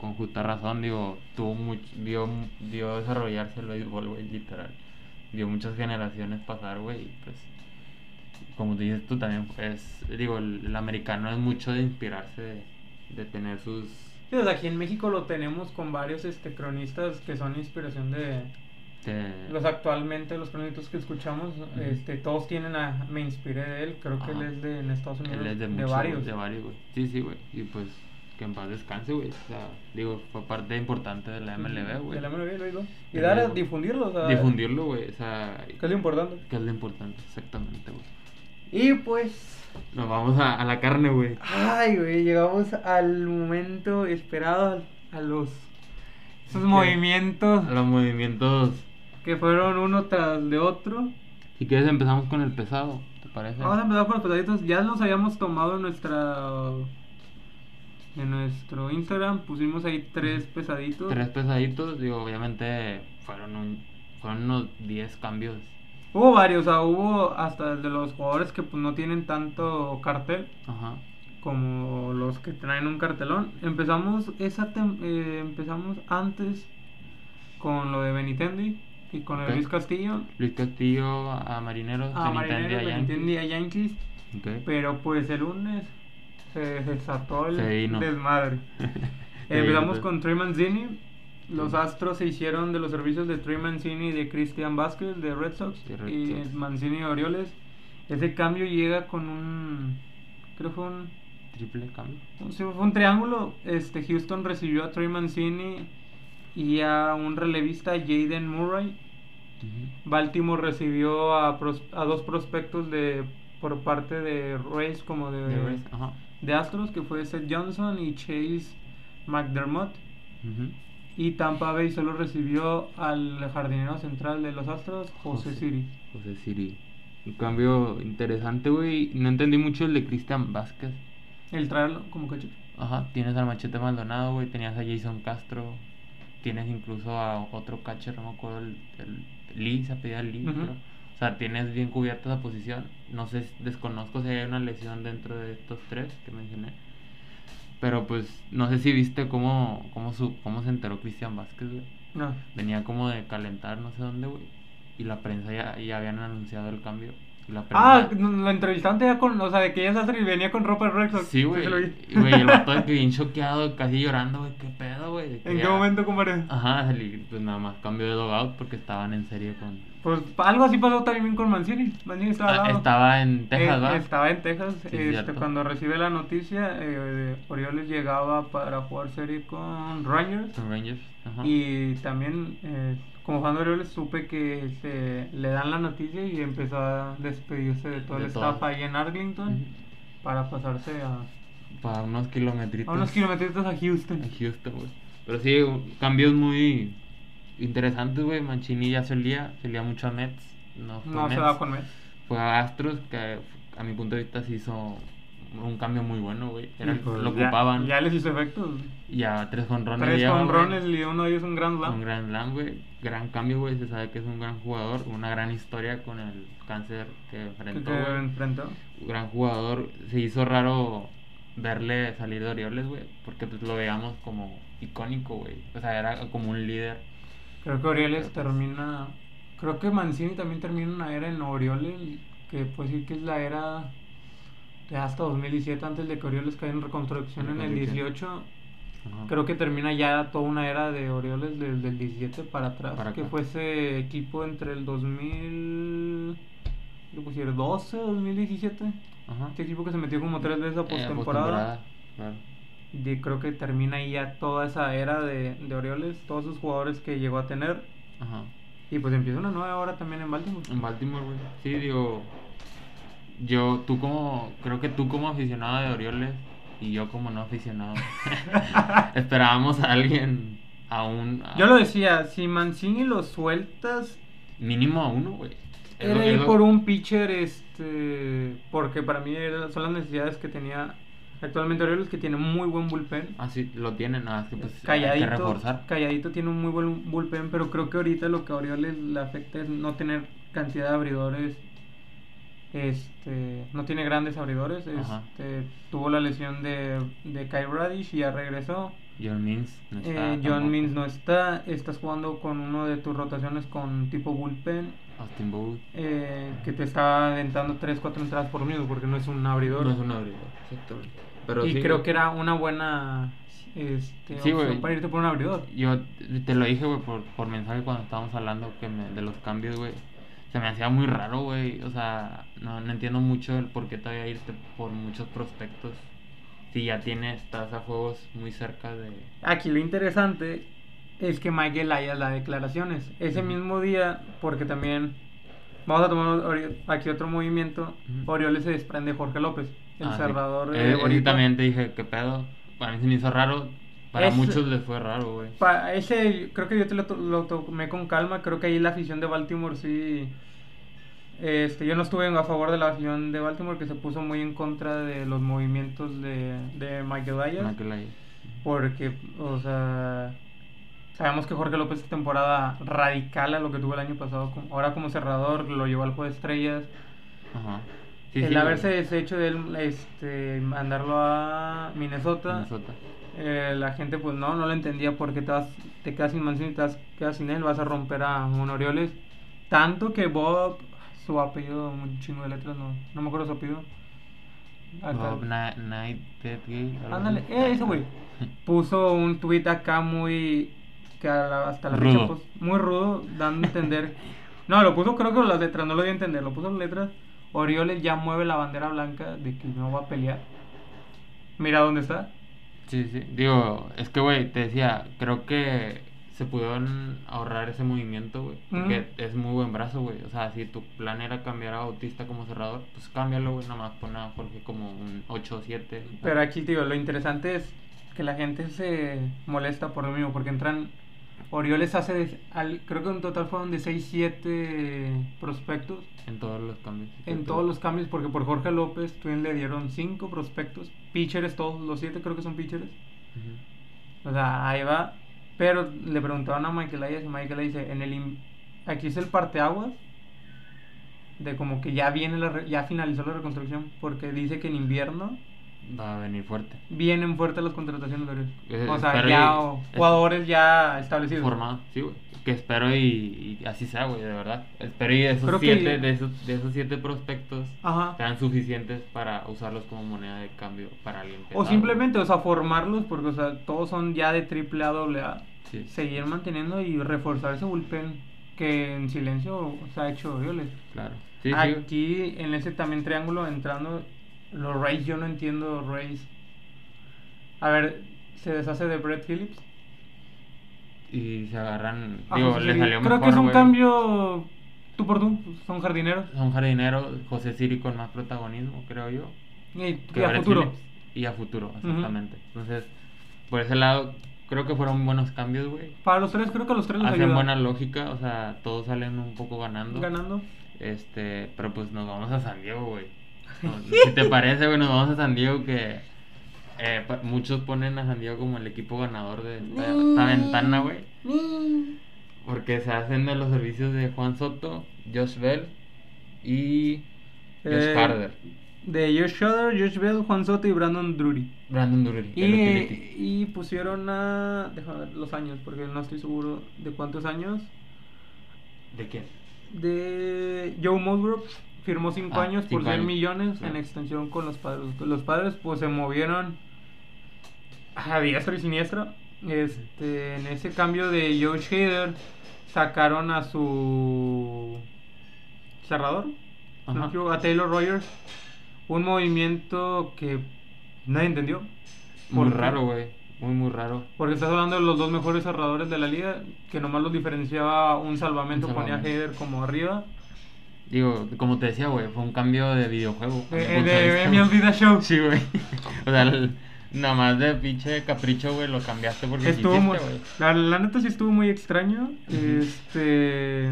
Con justa razón, digo, tuvo mucho, vio, vio desarrollarse el béisbol, güey, literal. Vio muchas generaciones pasar, güey, y pues, como tú dices tú también, es, digo, el, el americano es mucho de inspirarse, de, de tener sus... Sí, o sea, aquí en México lo tenemos con varios este, cronistas que son inspiración de, de- Los actualmente, los cronistas que escuchamos, Ujú. este, todos tienen a. Me inspiré de él, creo que Ajá. él es de en Estados Unidos. él es de, de mucho, varios. De varios, güey. Sí, sí, güey. Y pues, que en paz descanse, güey. O sea, digo, fue parte importante de la MLB, güey. De la MLB, lo digo. Y dar a difundirlo, o sea. Difundirlo, güey. O sea, Que es lo importante. que es lo importante, exactamente, güey. Y pues. Nos vamos a, a la carne, güey. Ay, güey, llegamos al momento esperado, a los. Esos movimientos A los movimientos. Que fueron uno tras de otro. Si quieres, empezamos con el pesado, ¿te parece? Vamos a empezar con los pesaditos. Ya los habíamos tomado en nuestra. En nuestro Instagram pusimos ahí tres pesaditos. Tres pesaditos, digo, obviamente fueron un, fueron unos 10 cambios. Hubo varios, o sea, hubo hasta el de los jugadores que pues no tienen tanto cartel Ajá. como los que traen un cartelón. Empezamos esa tem- eh, empezamos antes con lo de Benitendi y con el Ok. Luis Castillo. Luis Castillo a Marineros, A Marineros, a Yankees. A Yankees. Ok. Pero pues el lunes se desató el Se desmadre. Se Empezamos vino. con Trey Mancini. Los. Astros se hicieron de los servicios de Trey Mancini y de Christian Vázquez de Red Sox De Red y Sox. Mancini y Orioles. Ese cambio llega con un creo que fue un Triple cambio. un- sí, fue un triángulo. Este Houston recibió a Trey Mancini y a un relevista Jaden Murray. Baltimore recibió a, pros- a dos prospectos de por parte de Rays como de, De Rays, ajá. de Astros, que fue Seth Johnson y Chase McDermott. Y Tampa Bay solo recibió al jardinero central de los Astros, José Siri. José Siri. Un cambio interesante, güey. No entendí mucho el de Cristian Vázquez. El traerlo como catcher. Ajá, tienes al Machete Maldonado, güey. Tenías a Jason Castro. Tienes incluso a otro catcher, no me acuerdo, el, el Lee, se apellida Lee, Ujú. creo. O sea, tienes bien cubierta esa posición. No sé, desconozco si hay una lesión dentro de estos tres que mencioné. Pero pues, no sé si viste cómo, cómo, su, cómo se enteró Cristian Vázquez, güey. No. Venía como de calentar, no sé dónde, güey. Y la prensa ya, ya habían anunciado el cambio. La Ah, lo entrevistaste ya con, o sea, de que ella se venía con ropa de Red Sox. Sí, güey. güey, el vato de que bien choqueado, casi llorando, güey. ¿Qué pedo, güey? ¿En qué momento, compadre? Ajá, salí, pues nada más cambio de logout porque estaban en serie con. Pues algo así pasó también con Mancini. Mancini estaba Ah, lado. estaba en Texas, Eh. Estaba en Texas. Sí, este, cuando recibe la noticia, eh, Orioles llegaba para jugar serie con Rangers. Con Rangers. Ajá. Y también, eh, como fan de Orioles, supe que se, le dan la noticia y empezó a despedirse de todo De el todo. staff ahí en Arlington para pasarse a, Para unos kilometritos. a unos kilómetros a Houston. En Houston, güey. Pero sí, cambios muy interesantes, güey. Mancini ya solía, solía mucho a Mets. No, fue No se va con Mets. Fue a Astros, que a mi punto de vista se hizo un cambio muy bueno, güey. Pues, lo ya- ocupaban. Ya, les hizo efectos. Y a tres jonrones. Tres honrones y uno de ellos un gran slam. Un gran slam, güey. Gran cambio, güey. Se sabe que es un gran jugador. Una gran historia con el cáncer que enfrentó. que enfrentó. Gran jugador. Se hizo raro verle salir de Orioles, güey. Porque pues lo veíamos como icónico, güey. O sea, era como un líder. Creo que Orioles termina. Creo que Mancini también termina una era en Orioles que puede decir que es la era hasta 2017, antes de que Orioles caiga en reconstrucción en el Reconstrucción. 18. Ajá. Creo que termina ya toda una era de Orioles desde el 17 para atrás. Para que fue ese equipo entre el 2000. ¿qué pusiera? 12, 2017. Ajá. Este equipo que se metió como tres veces a Eh, postemporada. Y creo que termina ahí ya toda esa era de, de Orioles, todos esos jugadores que llegó a tener. Ajá. Y pues empieza una nueva hora también en Baltimore. En Baltimore, güey. Sí, digo. Yo, tú como. Creo que tú como aficionado de Orioles y yo como no aficionado. esperábamos a alguien. A un. a- Yo lo decía, si Mancini lo sueltas, Mínimo a uno, güey. Es era es ir por un pitcher, este, porque para mí era- son las necesidades que tenía actualmente Orioles, que tiene muy buen bullpen. Ah, sí, lo tienen, nada más que pues hay que calladito, reforzar. calladito tiene un muy buen bullpen, pero creo que ahorita lo que a Orioles le afecta es no tener cantidad de abridores. Este, no tiene grandes abridores. Este, tuvo la lesión de, de Kyle Radish y ya regresó. John Means no está. Eh, John tampoco. Means no está. Estás jugando con uno de tus rotaciones con tipo bullpen. Austin Booth. eh, que te está aventando 3-4 entradas por minuto porque no es un abridor. No es un abridor, exactamente. Pero y sí, creo güey. que era una buena este, Sí, opción güey. para irte por un abridor. Yo te lo dije, güey, por, por mensaje cuando estábamos hablando que me- de los cambios, güey. Se me hacía muy raro, güey. O sea, no, no entiendo mucho el por qué todavía irte por muchos prospectos. Si ya tienes, estás a juegos muy cerca de... Aquí lo interesante es que Miguel haya las declaraciones. Ese Ujú. mismo día, porque también vamos a tomar aquí otro movimiento, Ujú. Orioles se desprende de Jorge López, el Ah, sí. cerrador Eh, de ese Boricua. también te dije, ¿qué pedo? Para mí se me hizo raro. Para Es- muchos les fue raro, güey. Ese creo que yo te lo, lo tomé con calma, creo que ahí la afición de Baltimore sí... Este, yo no estuve a favor de la afición de Baltimore que se puso muy en contra de los movimientos de, de Michael Ayers. Michael Ayers. Porque, o sea, sabemos que Jorge López esta temporada radical a lo que tuvo el año pasado. Ahora como cerrador lo llevó al juego de estrellas. Ajá. Sí, el sí, haberse güey. deshecho de él, este, mandarlo a Minnesota, Minnesota. eh, la gente pues no, no lo entendía porque te, vas, te quedas sin Mancini, te vas- quedas sin él, vas a romper a un Orioles. Tanto que Bob, su apellido, un chingo de letras, no, no me acuerdo su apellido. Bob Night Ándale, eh, ese güey. Puso un tweet acá muy. que hasta la fecha, pues, muy rudo, dando a entender. No, lo puso, creo que las letras, no lo di a entender. Lo puso en letras. Orioles ya mueve la bandera blanca de que no va a pelear. Mira dónde está. Sí, sí. Digo, es que, güey, te decía, creo que se pudieron ahorrar ese movimiento, güey. Porque es muy buen brazo, güey. O sea, si tu plan era cambiar a Bautista como cerrador, pues cámbialo, güey. Nada más pon a Jorge como un 8-7. Pero aquí, tío, lo interesante es que la gente se molesta por lo mismo, porque entran. Orioles hace. de- al- creo que en total fueron de 6-7 prospectos. En todos los cambios. En todos los cambios, porque por Jorge López Twin le dieron cinco prospectos, pitchers todos, los siete creo que son pitchers. O sea, ahí va. Pero le preguntaban a Michael Ayers y Michael Ayers dice, en el in- aquí es el parteaguas de como que ya viene la re- ya finalizó la reconstrucción porque dice que en invierno Va a venir fuerte. Vienen fuertes las contrataciones de. Eh, o sea, ya y- jugadores ya establecidos. Formado, sí, güey. Que espero y, y así sea, güey, de verdad. Espero y esos Creo que- siete, de esos, de esos siete prospectos Ajá. sean suficientes para usarlos como moneda de cambio para alguien O simplemente, o sea, formarlos, porque, o sea, todos son ya de triple A, doble A. Sí. Seguir manteniendo y reforzar ese bullpen que en silencio se ha hecho Orioles. Claro. Sí, sí. Aquí, en ese también triángulo, entrando, los Rays, yo no entiendo Rays. A ver, se deshace de Brett Phillips. Y se agarran. Ah, Digo, le salió Creo mejor. que es un cambio tú por tú, son jardineros. Son jardineros, José Siri con más protagonismo, creo yo. Y, que y a futuro. Phillips. Y a futuro, exactamente. Entonces, por ese lado, creo que fueron buenos cambios, güey. Para los tres, creo que los tres les Hacen ayuda. buena lógica, o sea, todos salen un poco ganando. Ganando. Este, pero pues nos vamos a San Diego, güey. Si te parece, güey, nos vamos a San Diego que eh, pa- muchos ponen a San Diego como el equipo ganador de esta, esta ventana, güey. Porque se hacen de los servicios de Juan Soto, Josh Bell y Josh Eh, Harder. De Josh Schroeder, Josh Bell, Juan Soto y Brandon Drury. Brandon Drury, Y, y pusieron a. Déjame ver los años, porque no estoy seguro de cuántos años. ¿De quién? De Joe Musgrove. Firmó 5 Ah, años por cinco 100 años. millones en extensión con los padres. Los padres, pues se movieron a diestro y siniestro. Este, en ese cambio de Josh Hader, sacaron a su cerrador, Ajá. a Taylor Rogers. Un movimiento que nadie entendió. Muy raro, güey. Muy, muy raro. Porque estás hablando de los dos mejores cerradores de la liga, que nomás los diferenciaba un salvamento, Un ponía a. Hader como arriba. Digo, como te decía, güey, fue un cambio de videojuego. de güey. The Show. Sí, güey. O sea, el- nada más de pinche capricho, güey, lo cambiaste porque Estuvo quisiste, muy, güey. la, la neta sí estuvo muy extraño. Este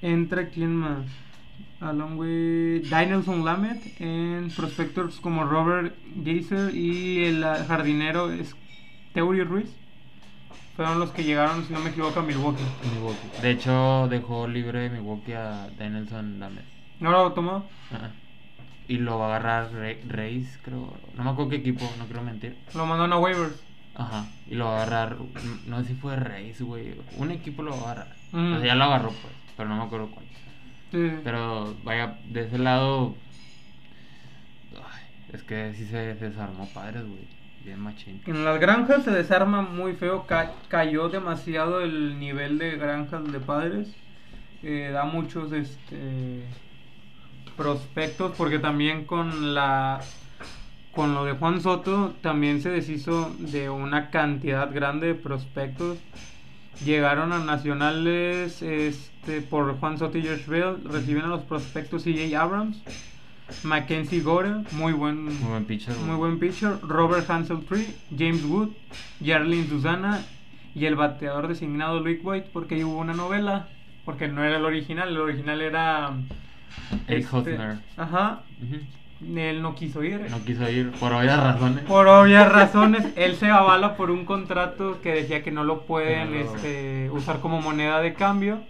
entra quién más? Along with Danielson Lamet en prospectors como Robert Geiser y el ah, jardinero es Ruiz. Fueron los que llegaron, si no me equivoco, a Milwaukee. Milwaukee. De hecho, dejó libre Milwaukee a Danielson Lamet. ¿No lo tomó? Ajá. Y lo va a agarrar Re- Reis, creo. No me acuerdo qué equipo, no quiero mentir. Lo mandaron a waivers. Ajá. Y lo va a agarrar, no sé si fue Reis, güey. Un equipo lo va a agarrar. Ujú. O sea, ya lo agarró, pues, pero no me acuerdo cuál. Sí. Pero vaya, de ese lado. ay, es que sí se, se desarmó padres, güey. Bien machín. En las granjas se desarma muy feo, ca- cayó demasiado el nivel de granjas de padres. Eh, da muchos este prospectos porque también con la con lo de Juan Soto también se deshizo de una cantidad grande de prospectos. Llegaron a nacionales este por Juan Soto y Josh Bell, reciben a los prospectos CJ Abrams, Mackenzie Gore, muy buen Muy buen pitcher, muy buen pitcher. Robert Hansel Tree, James Wood, Jarlin Susana y el bateador designado Luke White, porque ahí hubo una novela. Porque no era el original, el original era. Eric este, Hosner. Ajá. Ujú. Él no quiso ir. No quiso ir por obvias razones. Por obvias razones, él se avala por un contrato que decía que no lo pueden no este, usar como moneda de cambio.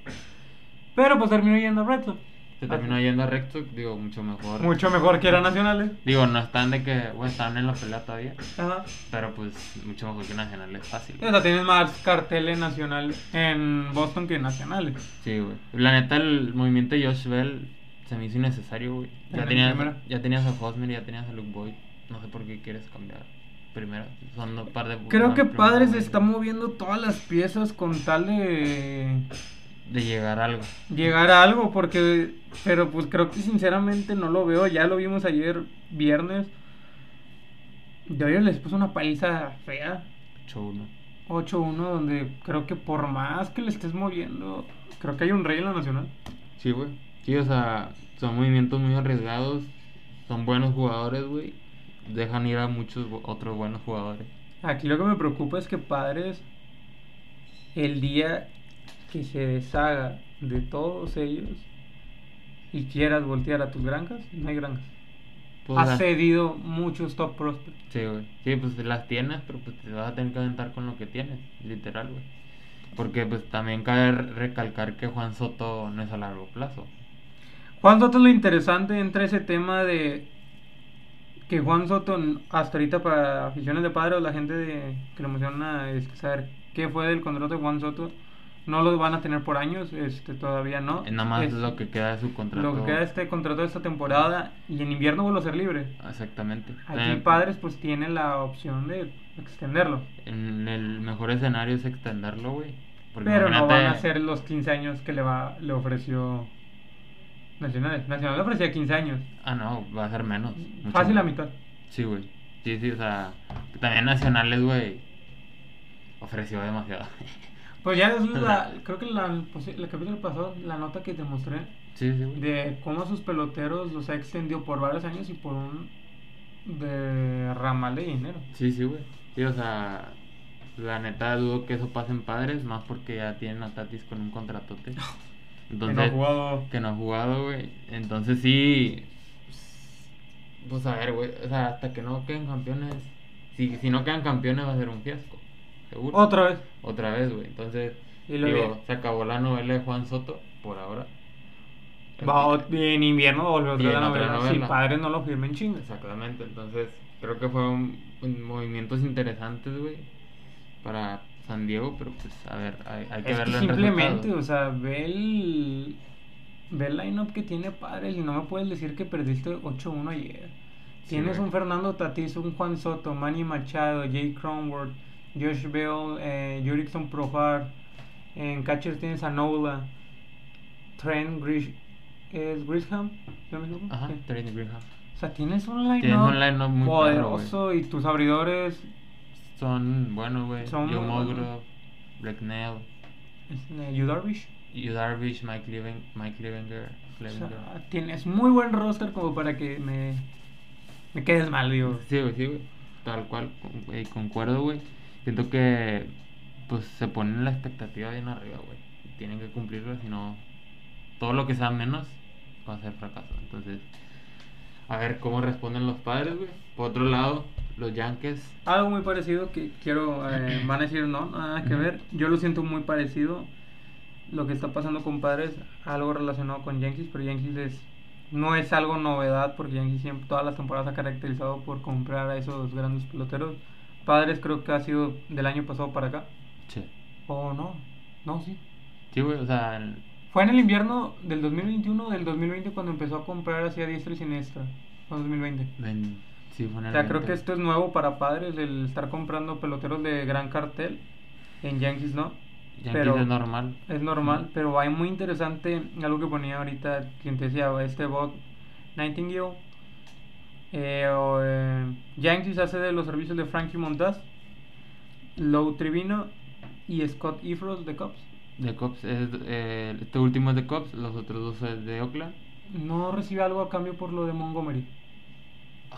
Pero pues terminó yendo a Red Sox. Se terminó yendo a Recto, digo, mucho mejor. Mucho mejor que era Nacionales. Digo, no están de que, güey, están en la pelea todavía. Ajá. Pero pues, mucho mejor que Nacional es fácil. O sea, tienes más carteles nacionales en Boston que nacionales. Sí, güey. La neta, el movimiento de Josh Bell se me hizo innecesario, güey. Ya tenías, ya tenías a Hosmer y ya tenías a Luke Boyd. No sé por qué quieres cambiar primero. Son un par de. Creo que Padres está moviendo todas las piezas con tal de De llegar a algo. llegar a algo, porque, pero pues creo que sinceramente no lo veo. Ya lo vimos ayer viernes. Dodgers les puso una paliza fea, 8-1. 8-1, donde creo que por más que le estés moviendo, creo que hay un rey en la nacional. Sí, güey. Sí, o sea, son movimientos muy arriesgados. Son buenos jugadores, güey. Dejan ir a muchos otros buenos jugadores. Aquí lo que me preocupa es que Padres, el día que se deshaga de todos ellos y quieras voltear a tus granjas, no hay granjas. Pues, ha las- cedido muchos top prospects. Sí, güey. Sí, pues las tienes, pero pues te vas a tener que aventar con lo que tienes, literal, güey. Porque pues también cabe recalcar que Juan Soto no es a largo plazo. Juan Soto es lo interesante entre ese tema de que Juan Soto, hasta ahorita para aficiones de padres la gente de, que le emociona este, saber qué fue del contrato de Juan Soto, no lo van a tener por años, este todavía no. Es nada más Es lo que queda de su contrato. lo que queda de este contrato de esta temporada y en invierno vuelve a ser libre. Exactamente. Aquí Eh, padres pues tiene la opción de extenderlo. En el mejor escenario es extenderlo, güey. Pero no van a ser los 15 años que le va le ofreció Nacional. Nacional ofrecía 15 años. Ah, no, va a ser menos. Fácil la mitad. Sí, güey. Sí, sí, o sea, también Nacionales, güey, ofreció demasiado. Pues ya es la, creo que la, pues, el capítulo pasado, la nota que te mostré sí, sí, güey. de cómo sus peloteros los ha extendido por varios años y por un de ramal de dinero. Sí, sí, güey. Sí, o sea, la neta dudo que eso pase en padres, más porque ya tienen a Tatis con un contratote. Entonces, que no ha jugado. que no ha jugado, güey. Entonces sí. Pues a ver, güey. O sea, hasta que no queden campeones. Si, si no quedan campeones va a ser un fiasco. Seguro. Otra vez. Otra vez, güey. Entonces, Y lo digo, se acabó la novela de Juan Soto por ahora. Va, en invierno volvió otra la novela. Si novela. padres no lo firmen chingas. Exactamente. Entonces, creo que fueron movimientos interesantes, güey. Para San Diego, pero pues, a ver, hay, hay que Es que verlo en simplemente, o sea, ve el, ve el line-up que tiene padres y no me puedes decir que perdiste 8-1 ayer. Sí, Tienes güey. un Fernando Tatis, un Juan Soto, Manny Machado, Jay Cronworth, Josh Bell, eh, Jurickson Profar. En catchers tienes a Nola, Trent Grish, ¿es Grisham? Ajá, Sí. Trent Grisham. O sea, tienes un line-up poderoso y tus abridores Son buenos, güey. Son Joe Mogro. Blacknell, Yu Darvish. Yu Darvish, Mike, Leven, Mike Levenger. O Levenger. sea, tienes muy buen roster como para que me, me quedes mal, digo. Sí, güey, sí, güey. Tal cual, güey, concuerdo, güey. Siento que, pues, se ponen la expectativa bien arriba, güey. Tienen que cumplirlo, si no, todo lo que sea menos va a ser fracaso. Entonces, a ver cómo responden los padres, güey. Por otro lado, los Yankees. Algo muy parecido que quiero, eh, van a decir no, nada que ver. Yo lo siento muy parecido. Lo que está pasando con padres, algo relacionado con Yankees, pero Yankees es, no es algo novedad porque Yankees siempre, todas las temporadas ha caracterizado por comprar a esos grandes peloteros. Padres creo que ha sido del año pasado para acá. Sí. O no, no, sí. Sí, güey, o sea, el- Fue en el invierno del 2021 o del 2020 cuando empezó a comprar así a diestra y siniestra. Fue en 2020. ven- sí, O sea, creo 20. que esto es nuevo para padres, el estar comprando peloteros de gran cartel. En Yankees no. Yankees pero es normal. Es normal, pero hay muy interesante algo que ponía ahorita, quien te decía, este Bob Nightingale. Eh, o, eh, Yankees hace de los servicios de Frankie Montaz, Lou Trivino y Scott Ifros de Cubs. De Cubs, es, eh, este último es de Cubs, los otros dos es de Oakland. No recibe algo a cambio por lo de Montgomery.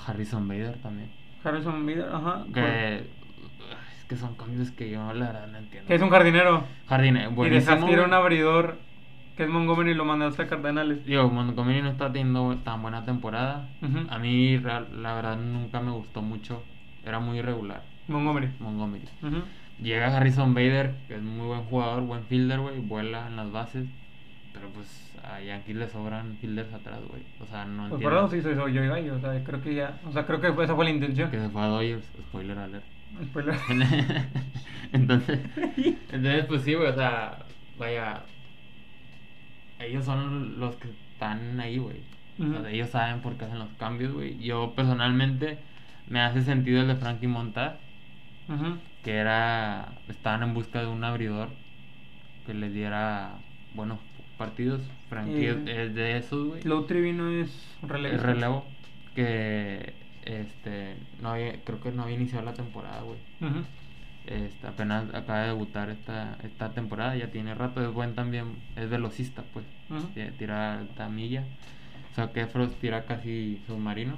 Harrison Bader también. Harrison Bader, ajá. Que es que son cambios que yo la verdad no entiendo. Es un jardinero. Jardine, y dejaste buenísimo. ir a un abridor que es Montgomery y lo mandaste a Cardenales. Digo, Montgomery no está teniendo tan buena temporada. Ujú. A mí la verdad nunca me gustó mucho. Era muy irregular Montgomery. Montgomery. Ujú. Llega Harrison Bader, que es muy buen jugador, buen fielder, güey, vuela en las bases. Pero pues a Yankees le sobran fielders atrás, güey. O sea, no Pues por entiendo. eso sí soy, yo y o sea, creo que ya, o sea, creo que esa fue la intención. Que se fue a Dodgers, spoiler alert. Spoiler. entonces, entonces, pues sí, güey, o sea, vaya, ellos son los que están ahí, güey. O sea, ellos saben por qué hacen los cambios, güey. Yo personalmente me hace sentido el de Frankie Montaz, Ujú. que era, estaban en busca de un abridor que les diera buenos partidos. Frankie es, Eh, de esos, güey. Lou Trivino es relevo. El relevo que este no había, creo que no había iniciado la temporada, güey. Ujú. Este, apenas acaba de debutar esta, esta temporada, ya tiene rato, es buen también, es velocista, pues, tira alta milla. O sea que Frost tira casi submarino.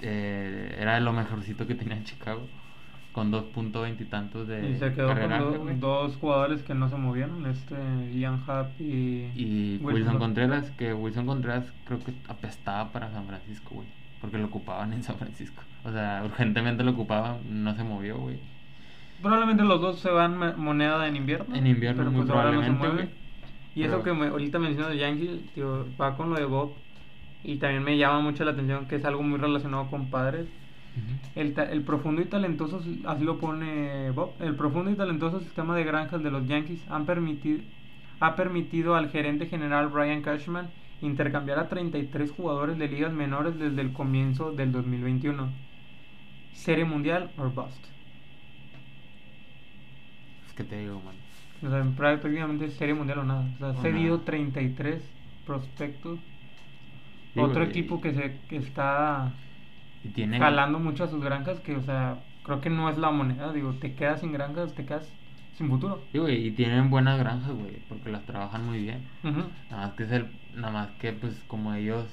Eh, era de lo mejorcito que tenía en Chicago, con 2.20 y tantos de Y se quedó con do- dos jugadores que no se movieron, este Ian Happ y, Y Wilson Wilson Con- Contreras, que Wilson Contreras creo que apestaba para San Francisco, güey. Porque lo ocupaban en San Francisco. O sea, urgentemente lo ocupaban, no se movió, güey. Probablemente los dos se van moneda en invierno. En invierno, pero muy pues ahora no se probablemente. Y eso que me, ahorita mencionas de Yankees, tío, va con lo de Bob. Y también me llama mucho la atención que es algo muy relacionado con padres. El, profundo y talentoso, así lo pone Bob, el profundo y talentoso sistema de granjas de los Yankees han permitido, ha permitido al gerente general Brian Cashman intercambiar a 33 jugadores de ligas menores desde el comienzo del 2021. Serie mundial or bust. Es que te digo, man. O sea, prácticamente serie mundial o nada. O sea, O cedido nada. 33 prospectos. Otro equipo que se que está Y tienen. jalando mucho a sus granjas que, o sea, creo que no es la moneda. Digo, te quedas sin granjas, te quedas sin futuro. Sí, güey, y tienen buenas granjas, güey, porque las trabajan muy bien. Nada más que es el. Nada más que, pues, como ellos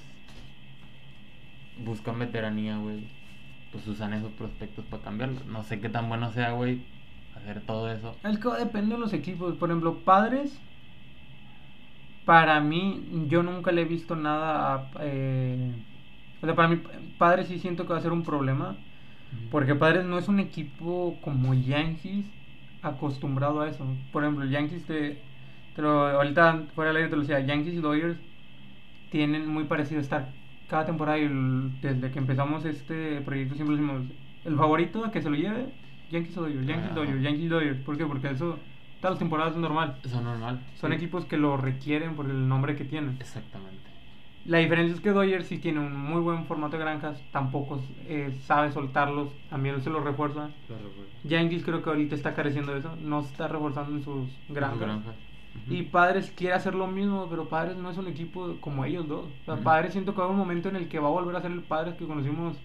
buscan veteranía, güey, pues usan esos prospectos para cambiarlo. No sé qué tan bueno sea, güey, hacer todo eso. Es que depende de los equipos. Por ejemplo, padres. Para mí, yo nunca le he visto nada a. eh, o sea, para mí, padres sí siento que va a ser un problema. Porque Padres no es un equipo como Yankees acostumbrado a eso. Por ejemplo, Yankees te, te lo, ahorita fuera del aire te lo decía, Yankees y Dodgers tienen muy parecido estar cada temporada y el- desde que empezamos este proyecto siempre decimos el favorito a que se lo lleve Yankees o Dodgers, Yankees Ajá. Dodgers, Yankees Dodgers. ¿Por qué? Porque eso todas las temporadas es normal. Es normal. Son sí. equipos que lo requieren por el nombre que tienen. Exactamente. La diferencia es que Dodgers sí tiene un muy buen formato de granjas, tampoco eh, sabe soltarlos, también se los refuerza. Lo. Yankees creo que ahorita está careciendo de eso, no se está reforzando en sus granjas. Y Padres quiere hacer lo mismo, pero Padres no es un equipo como ellos dos. O sea. Padres siento que va a haber un momento en el que va a volver a ser el Padres que conocimos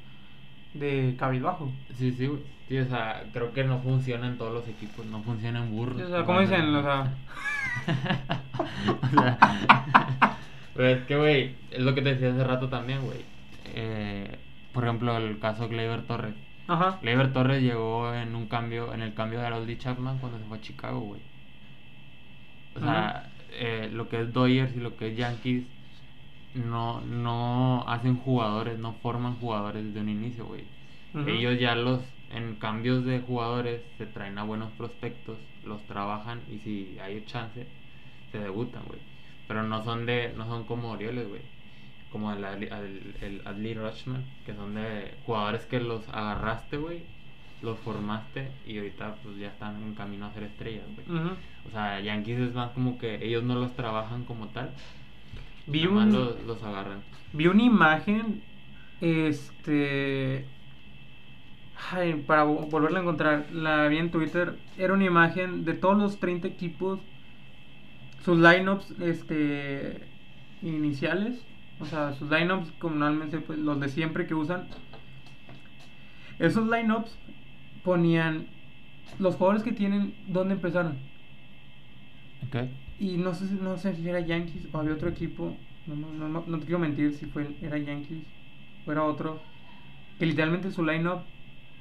de cabizbajo. Sí, sí, güey. Sí, o sea, creo que no funciona en todos los equipos, no funciona en burros. O sea, ¿cómo dicen? O sea, o sea, pero es que, güey, es lo que te decía hace rato también, güey. Eh, por ejemplo, el caso Gleyber Torres. ajá. Gleyber Torres llegó en un cambio, en el cambio de Harold Chapman cuando se fue a Chicago, güey. O sea, eh, lo que es Dodgers y lo que es Yankees no, no hacen jugadores, no forman jugadores desde un inicio, güey. Ellos ya los, en cambios de jugadores, se traen a buenos prospectos, los trabajan y si hay chance, se debutan, güey. Pero no son de, no son como Orioles, güey. Como el, Adley- el, el Adley Rutschman, que son de jugadores que los agarraste, güey, los formaste y ahorita pues ya están en camino a ser estrellas, güey. O sea, Yankees es más como que ellos no los trabajan como tal, Vi un, los, los agarran. Vi una imagen, este... Ay, para vo- volverla a encontrar, la vi en Twitter. Era una imagen de todos los 30 equipos, sus lineups este, iniciales, o sea, sus lineups normalmente pues, los de siempre que usan. Esos lineups ponían los jugadores que tienen, dónde empezaron. Ok. Y no sé, no sé si era Yankees o había otro equipo. No, no, no, no, no te quiero mentir si fue, era Yankees o era otro. Que literalmente su lineup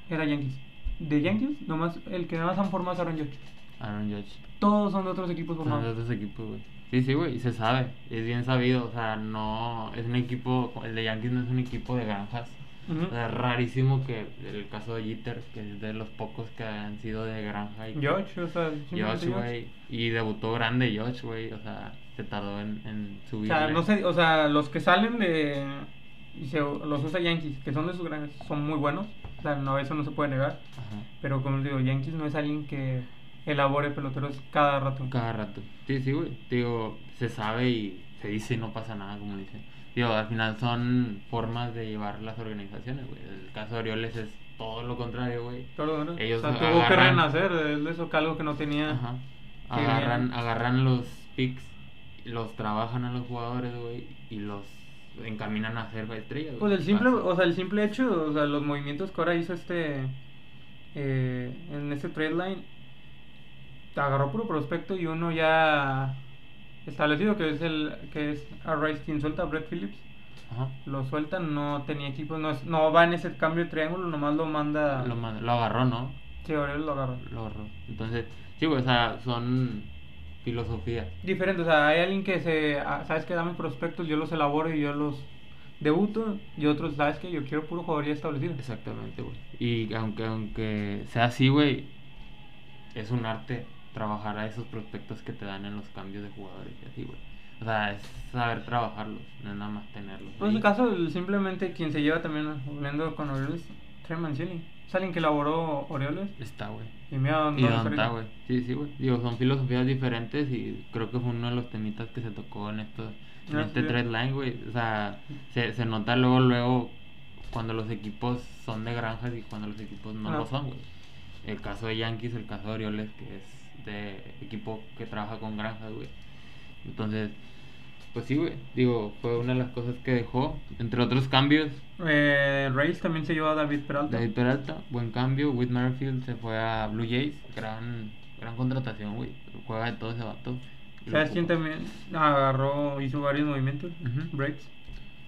era Yankees. De Yankees, nomás el que nada más han formado es Aaron Judge. Aaron Judge. Todos son de otros equipos Son de formados. otros equipos, güey. Sí, sí, güey, se sabe, es bien sabido, o sea, no, es un equipo, el de Yankees no es un equipo de granjas, Ujú. o sea, es rarísimo que el caso de Jeter, que es de los pocos que han sido de granja y Judge, o sea, Judge. güey, y debutó grande Josh, güey, o sea, se tardó en, en O subir. sea, no sé, o sea, los que salen de. Los usa Yankees, que son de sus grandes, son muy buenos. O sea, no, eso no se puede negar. Ajá. Pero como les digo, Yankees no es alguien que elabore peloteros cada rato. Cada rato. Sí, sí, güey. Digo, se sabe y se dice y no pasa nada, como dicen. Digo, al final son formas de llevar las organizaciones, güey. El caso de Orioles es todo lo contrario, güey. Claro, ¿no? Ellos o sea, tuvo que renacer es de eso, algo que no tenía. Ajá. Agarran, bien. agarran los picks, los trabajan a los jugadores, güey, y los encaminan a ser estrellas. Pues el simple, o sea, el simple hecho, o sea, los movimientos que ahora hizo este eh, en este trade line agarró puro prospecto y uno ya establecido que es el que es Arrays quien suelta a Brett Phillips. Ajá. Lo suelta, no tenía equipo, no, es- no va en ese cambio de triángulo, nomás lo manda. Lo, lo agarró, ¿no? Sí, Aurelio lo agarró. Lo agarró. Entonces, sí, güey, o sea, son filosofías. Diferente, o sea, hay alguien que se, ah, sabes que dame prospectos, yo los elaboro y yo los debuto, y otros, sabes que yo quiero puro jugador ya establecido. Exactamente, güey. Y aunque, aunque sea así, güey, es un arte trabajar a esos prospectos que te dan en los cambios de jugadores y así, güey. O sea, es saber trabajarlos, no es nada más tenerlos. Pues ahí. el caso, simplemente quien se lleva también, volviendo con Orioles, Trey Mancini. Es alguien que elaboró Orioles. Está, güey. Y mira dónde Y está güey. Sí, sí, güey. Digo, son filosofías diferentes y creo que fue uno de los temitas que se tocó en, esto, en Ah, este sí. trade line, güey. O sea, se, se nota luego, luego cuando los equipos son de granjas y cuando los equipos no Ah. lo son, güey. El caso de Yankees, el caso de Orioles, que es de equipo que trabaja con granjas, güey. Entonces, pues sí, güey. Digo, fue una de las cosas que dejó. Entre otros cambios, Eh, Rays también se llevó a David Peralta. David Peralta, buen cambio. Whit Merrifield se fue a Blue Jays. Gran, gran contratación, güey. Juega de todo ese vato. ¿Sabes quién también agarró, hizo varios movimientos? Ujú. Breaks.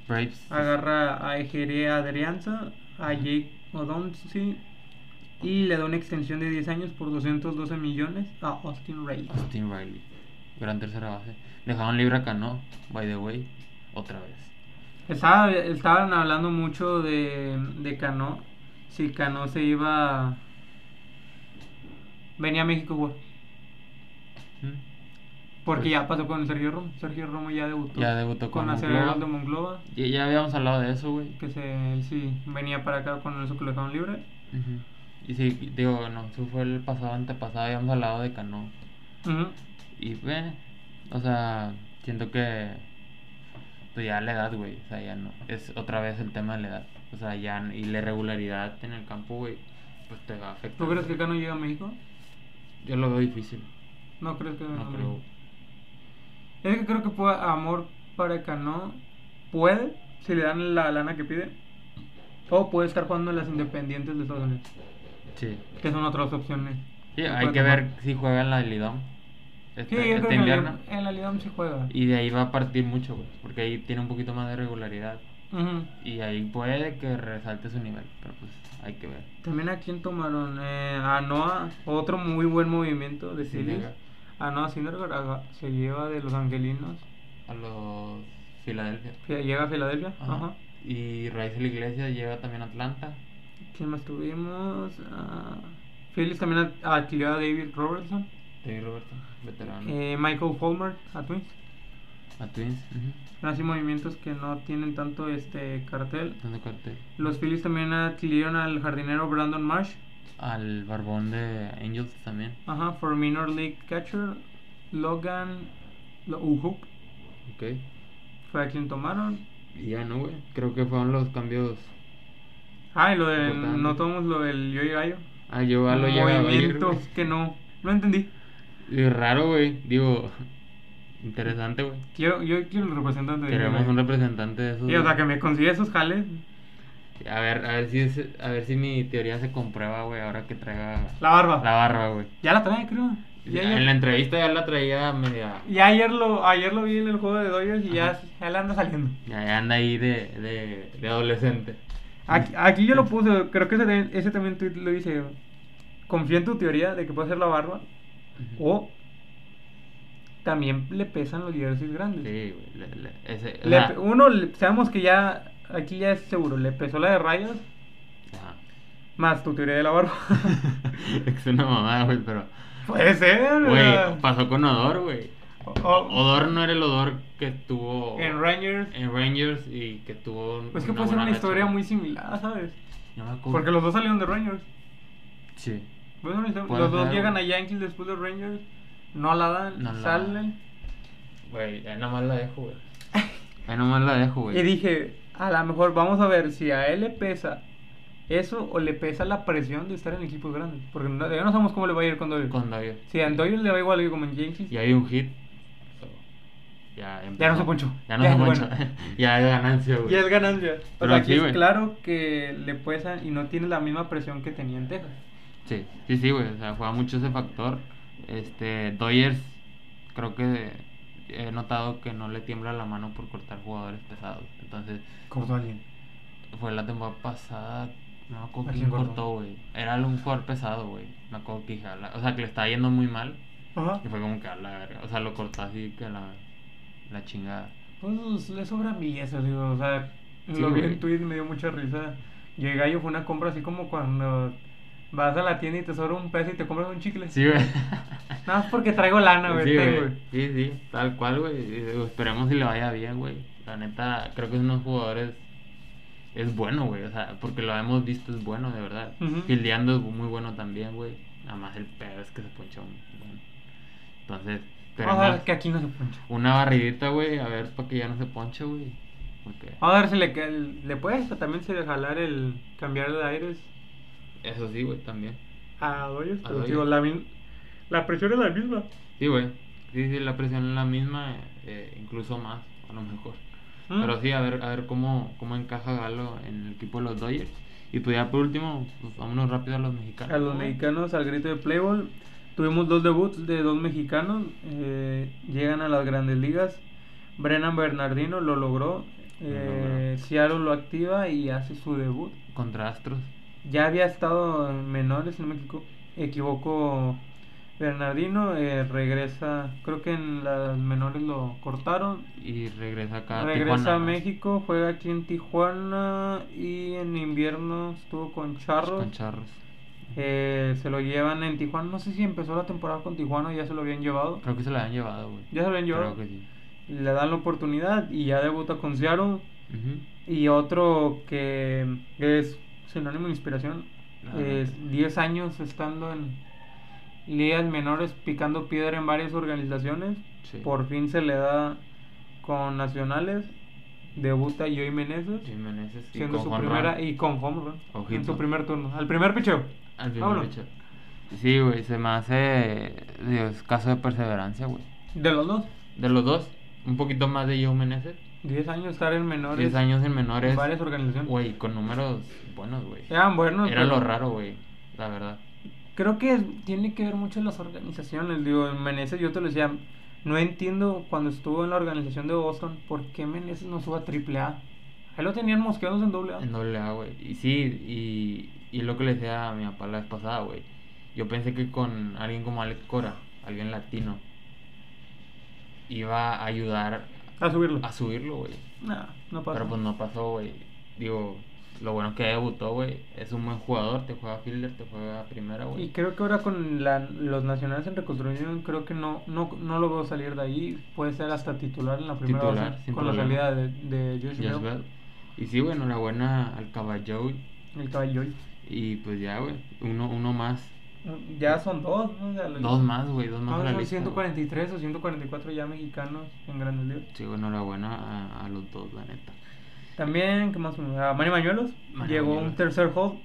Braves. Agarra a Ejere Adrianza, a Jake Odonsi y le da una extensión de 10 años por 212 millones a Austin Ray. Austin Riley. Gran tercera base. Dejaron libre a Cano, by the way. Otra vez. Estaba, estaban hablando mucho de, de Cano. Si Cano se iba. Venía a México, güey. ¿Mm? Porque Pues- ya pasó con Sergio Romo. Sergio Romo ya debutó. Ya debutó con con. Aceleros de Monclova. Ya, ya habíamos hablado de eso, güey. Que se, él sí venía para acá con eso que lo dejaron libre. Ujú. Y sí, digo, no, eso fue el pasado, antepasado. Habíamos hablado de Cano. Ujú. Y, ve, o sea, siento que. Pues ya la edad, güey. O sea, ya no. Es otra vez el tema de la edad. O sea, ya. Y la irregularidad en el campo, güey. Pues te va a afectar. ¿Tú crees que Cano llega a México? Yo lo veo difícil. No crees que No creo. Es que creo que puede, amor para Cano puede, si le dan la lana que pide, o puede estar jugando en las independientes de Estados Unidos, Sí. que son otras opciones. Sí, hay que tomar. ver si juega en la Lidom. Sí, Este, yo creo este que en la, invierno. En la Liga sí juega. Y de ahí va a partir mucho, güey. Porque ahí tiene un poquito más de regularidad. Y ahí puede que resalte su nivel. Pero pues hay que ver. También a quién tomaron eh, a Noah, otro muy buen movimiento de Sí, venga. A Noah se lleva de los Angelinos, A los Filadelfia. llega a Filadelfia. Ajá. Ajá. Y Raizel Iglesias llega también a Atlanta. ¿Quién más tuvimos? Ah, Phillies también adquirió a David Robertson. David Robertson, veterano. Eh, Michael Fulmer a Twins. A Twins. ujú. Así movimientos que no tienen tanto este cartel. Dando cartel. Los Phillies también adquirieron al jardinero Brandon Marsh. Al barbón de Angels también. Ajá, for minor league catcher. Logan Lo- Uhup Ok. fue a quien tomaron. Y ya no, güey. Creo que fueron los cambios. Ah, y lo. Importante. No tomamos lo del yo y gallo. Ah, yo a lo Movimientos que no. No entendí. Y raro, güey. Digo, interesante, güey. Quiero, yo quiero el representante de Queremos un representante de esos. Y, o sea, que me consigue esos jales. A ver, a ver si es- a ver si mi teoría se comprueba, güey, ahora que traiga La barba. la barba, güey. Ya la trae, creo. En la entrevista ya la traía media. ya ayer lo, ayer lo vi en el juego de Dodgers y ya, ya le anda saliendo. Ya, ya anda ahí de, de, de adolescente. Aquí, aquí yo lo puse, creo que ese, también- ese también tweet lo dice. Confía en tu teoría de que puede ser la barba. O también le pesan los jerseys grandes. Sí, güey. le- ese, uno, sabemos que ya, aquí ya es seguro, le pesó la de rayas, ajá. más tu teoría de la barba. es una mamada, güey, pero. Puede ser. Güey, pasó con Odor, güey. Odor no era el Odor que estuvo en Rangers. en Rangers y que tuvo. Pues que una puede ser una racha, historia muy similar, ¿sabes? No me acuerdo. Porque los dos salieron de Rangers. Sí. Pues, una historia- Puede los dos llegan a. Yankees después de Rangers. No la dan, No salen. Güey, ahí nomás la dejo, güey. Ahí nomás la dejo, güey. Y dije, a lo mejor vamos a ver si a él le pesa eso o le pesa la presión de estar en equipos grandes. Porque no, ya no sabemos cómo le va a ir con Dodgers. Con Dodgers. Si a Dodgers le va igual que como en Yankees. Y hay un hit. Ya, Ya no se ponchó. Ya no Ya se bueno. ya es ganancia, güey. Y es ganancia. O Pero sea, aquí sí, es claro que le pesa y no tiene la misma presión que tenía en Texas. Sí, sí, sí, güey. O sea, juega mucho ese factor. Este, Dodgers, creo que he notado que no le tiembla la mano por cortar jugadores pesados. Entonces, Cortó a alguien. fue la temporada pasada. No me acuerdo ¿A quién cortó? güey. Era un jugador pesado, güey. Me acuerdo que "A la-". o sea, que le estaba yendo muy mal. Ajá. Y fue como que a la verga. O sea, lo cortó así que la, la chingada. Pues le sobran billetes, digo, o sea, Sí, lo vi en Twitter me dio mucha risa. Y el gallo fue una compra así como cuando vas a la tienda y te sobra un peso y te compras un chicle. Sí, güey. Nada más porque traigo lana, güey. Sí, güey. Sí, sí, tal cual, güey. Y Esperemos si le vaya bien, güey. La neta, creo que es unos jugadores. Es bueno, güey. O sea, porque lo hemos visto, es bueno, de verdad. Fildeando es muy bueno también, güey. Nada más el pedo es que se poncha un. Bueno. Entonces, Vamos a ver que aquí no se poncha. una barridita, güey. A ver, para que ya no se ponche, güey. Vamos a ver si le, que- le puede también se jalar el cambiar de aires eso sí, güey, también. a Pero digo, la, presión es la misma. Sí, güey. Sí, sí, la presión es la misma, eh, incluso más, a lo mejor. Mm. Pero sí, a ver, a ver cómo, cómo encaja Galo en el equipo de los Dodgers. Y pues ya por último, pues vámonos rápido a los mexicanos. A los mexicanos al grito de Playboy. Tuvimos dos debuts de dos mexicanos. eh, llegan a las grandes ligas. Brennan Bernardino lo logró. eh, Seattle lo activa y hace su debut. Contra Astros. Ya había estado en menores, no me equivoco, Bernardino. eh, regresa, creo que en las menores lo cortaron. Y regresa acá a Regresa Tijuana, a. México, juega aquí en Tijuana y en invierno estuvo con Charros. Con Charros. Eh, se lo llevan en Tijuana. No sé si empezó la temporada con Tijuana o ya se lo habían llevado. Creo que se la han llevado, güey. Ya se lo habían llevado. Creo que sí. Le dan la oportunidad y ya debuta con Seattle. Ujú. Y otro que es sinónimo de inspiración. Ah, es 10 años estando en ligas menores, picando piedra en varias organizaciones. Sí. Por fin se le da con nacionales. Debuta Joey Meneses. Jiménez y Siendo su primera y con home run en su primer turno. Al primer picheo. Al primer pitcher. Sí, güey, se me hace. Dios, caso de perseverancia, güey. De los dos. De los dos, un poquito más de Joe Meneses. 10 años estar en menores. 10 años en menores. En varias organizaciones. Güey, con números buenos, güey. Eran buenos. Era pero lo raro, güey. La verdad. Creo que tiene que ver mucho las organizaciones. Digo, en Meneses yo te lo decía. No entiendo cuando estuvo en la organización de Boston por qué Meneses no suba a AAA. Ahí lo tenían mosqueados en doble A. En doble A, güey. Y sí, y, y lo que le decía a mi papá la vez pasada, güey. Yo pensé que con alguien como Alex Cora, alguien latino, iba a ayudar A subirlo. a subirlo, güey. Nah, no pasa. Pero pues no pasó, güey. Digo, lo bueno que debutó, güey. Es un buen jugador, te juega fielder, te juega primera, güey. Y creo que ahora con la- los nacionales en reconstrucción, creo que no, no, no lo veo salir de ahí. Puede ser hasta titular en la primera Titular, base, sin con la salida de, de Josh Josh Bell. Y sí, güey, enhorabuena al caballo. el caballo. Y pues ya, güey. Uno, uno más. Ya son dos, ¿no? O sea, Dos más, güey. Dos más No, son lista, güey. 143 o 144 ya mexicanos en grandes ligas. Sí, güey, enhorabuena a, a los dos, la neta. También, ¿qué más? A Manny Mañuelos Manny llegó Bañuelos. un tercer hold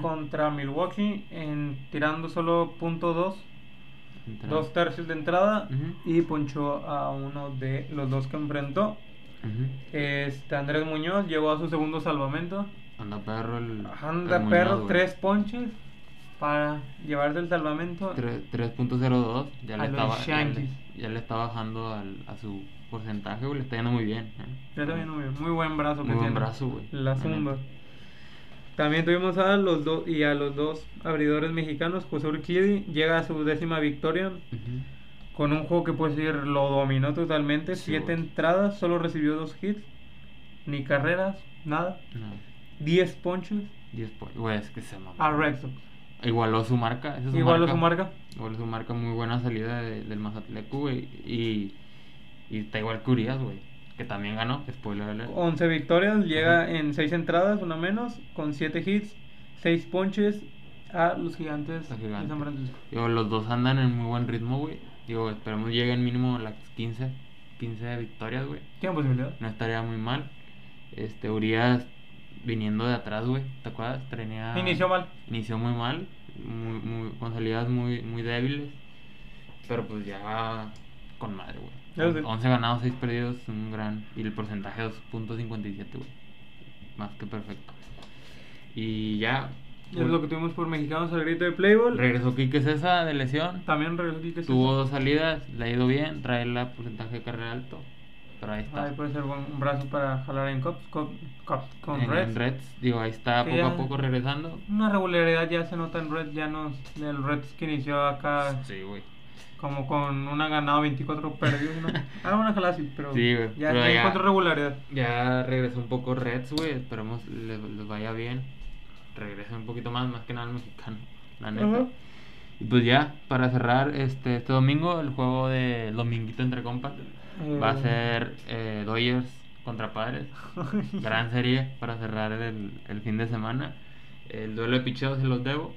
contra Milwaukee en tirando solo punto dos, dos tercios de entrada y ponchó a uno de los dos que enfrentó. Ujú. Este Andrés Muñoz llegó a su segundo salvamento. Anda perro el. Anda el perro, tres ponches para llevarse el salvamento. Tre- 3.02. Ya, le estaba, ya, le, ya le está bajando al, a su porcentaje, güey. Le está yendo muy bien. ¿eh? Ya también muy, muy buen brazo Muy buen brazo, güey. La zumba. También tuvimos a los dos y a los dos abridores mexicanos. José Urquidi llega a su décima victoria con un juego que puedes decir lo dominó totalmente. Sí, Siete entradas, solo recibió dos hits, ni carreras, nada. No, 10 ponches 10 por. Güey, es que se mamó. a Red Sox. Igualó su marca. esa es su Igualó marca. su marca. Igualó su marca. Muy buena salida de- del Mazatleco, güey. Y, y está igual que Urias, güey. Que también ganó. Spoiler alert. 11 victorias, llega Ajá. en 6 entradas, una menos, con 7 hits, 6 ponches a los gigantes, Los de Gigantes. San Francisco. Digo, los dos andan en muy buen ritmo, güey. Digo, esperemos lleguen mínimo las 15, 15 victorias, güey. ¿Tienen posibilidad? No estaría muy mal. Este, Urias viniendo de atrás, güey. ¿Te acuerdas? Tenía... Inició mal. Inició muy mal. Muy, muy, con salidas muy, muy débiles. Pero pues ya con madre, güey. sé. 11 ganados, 6 perdidos, un gran... Y el porcentaje 2.57, güey. Más que perfecto. Y ya... Es lo que tuvimos por mexicanos al grito de Playboy. Regresó Quique César de lesión. También regresó Quique Tuvo César. dos salidas, le ha ido bien, trae el porcentaje de carrera alto. Pero ahí está. Ahí puede ser un brazo para jalar en Cups con en, Reds. en Reds, digo, ahí está Que poco a poco regresando. Una regularidad ya se nota en Reds, ya no el Reds que inició acá Sí, güey. como con una ganada 24 perdidos, ¿no? Ahora van a jalar así, pero Sí, güey, ya, pero ya ya- encontró regularidad. Ya regresó un poco Reds, güey. Esperemos les, les vaya bien. Regrese un poquito más, más que nada el mexicano, la neta. Ajá. Y pues ya, para cerrar este, este domingo, el juego de dominguito entre compas va a Eh. ser eh, Dodgers contra Padres. Gran serie para cerrar el, el fin de semana. El duelo de picheos se los debo.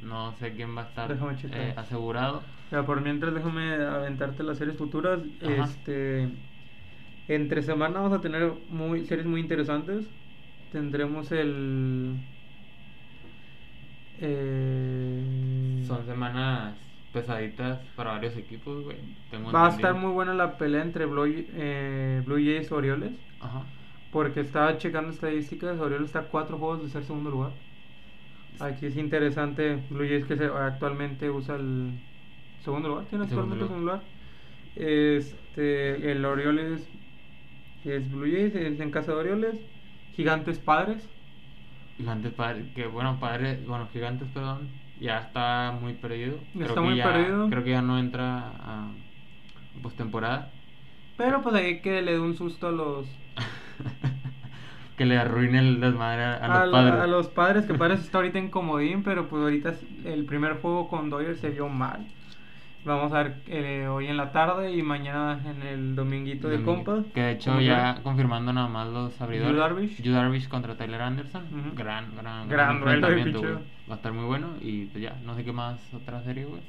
No sé quién va a estar eh, asegurado. Ya, por mientras déjame aventarte las series futuras. Ajá. Este entre semana vamos a tener muy series muy interesantes. Tendremos el eh, Son semanas pesaditas para varios equipos, güey. Tengo va a estar muy buena la pelea entre Blue, eh, Blue Jays y Orioles. Ajá. Porque estaba checando estadísticas, Orioles está a cuatro juegos de ser segundo lugar. Aquí es interesante, Blue Jays que se- actualmente usa el segundo lugar, tiene actualmente el segundo lugar. Este, el Orioles es Blue Jays, es en casa de Orioles. Gigantes Padres, Gigantes padres, que bueno, padres, bueno, gigantes, perdón, ya está muy perdido. Está que muy ya- perdido. Creo que ya no entra a postemporada. pero pues ahí que le dé un susto a los que le arruine el desmadre a, a a, los la- padres. a los padres que Padres está ahorita en comodín, pero pues ahorita el primer juego con Dodgers se vio mal. Vamos a ver eh, hoy en la tarde y mañana en el dominguito de Domingo. compas. Que de hecho ya confirmando nada más los abridores. Yu Darvish. Yu Darvish contra Tyler Anderson. Gran, gran, Gran duelo güey. Va a estar muy bueno. Y pues ya, no sé qué más otra serie, güey.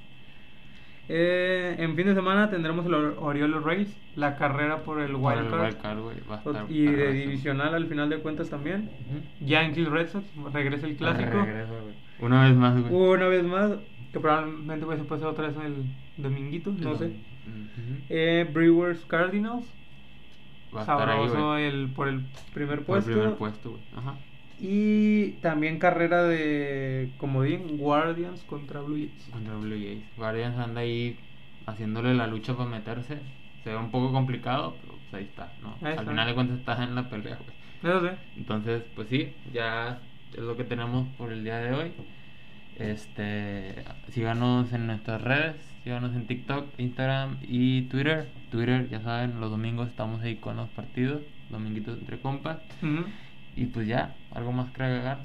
Eh, en fin de semana tendremos el Or- Orioles Race, la carrera por el Por Wild el Card. card. Va a estar y de divisional al final de cuentas también. Ujú. Yankees Red Sox, regresa el clásico. Una vez más, güey. Una vez más, que probablemente pues, se puede hacer otra vez el dominguito, no sé. Eh, Brewers Cardinals, Va a estar ahí, sabroso güey. el, por el primer Por el puesto. primer puesto, güey. Ajá. Y también carrera de comodín, Guardians contra Blue Jays. Contra Blue Jays. Guardians anda ahí haciéndole la lucha para meterse. Se ve un poco complicado, pero pues ahí está, ¿no? Ahí Al está. final de cuentas estás en la pelea, güey. Eso sí. Entonces, pues sí, ya es lo que tenemos por el día de hoy. Este, síganos en nuestras redes, síganos en TikTok, Instagram y Twitter. Twitter, ya saben, los domingos estamos ahí con los partidos, dominguitos entre compas. Y pues ya, algo más que agregar.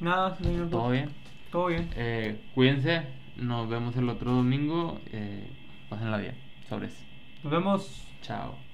Nada, señor. Todo bien. Todo bien. Eh, cuídense, nos vemos el otro domingo. Eh, pásenla bien. Sobres. Nos vemos. Chao.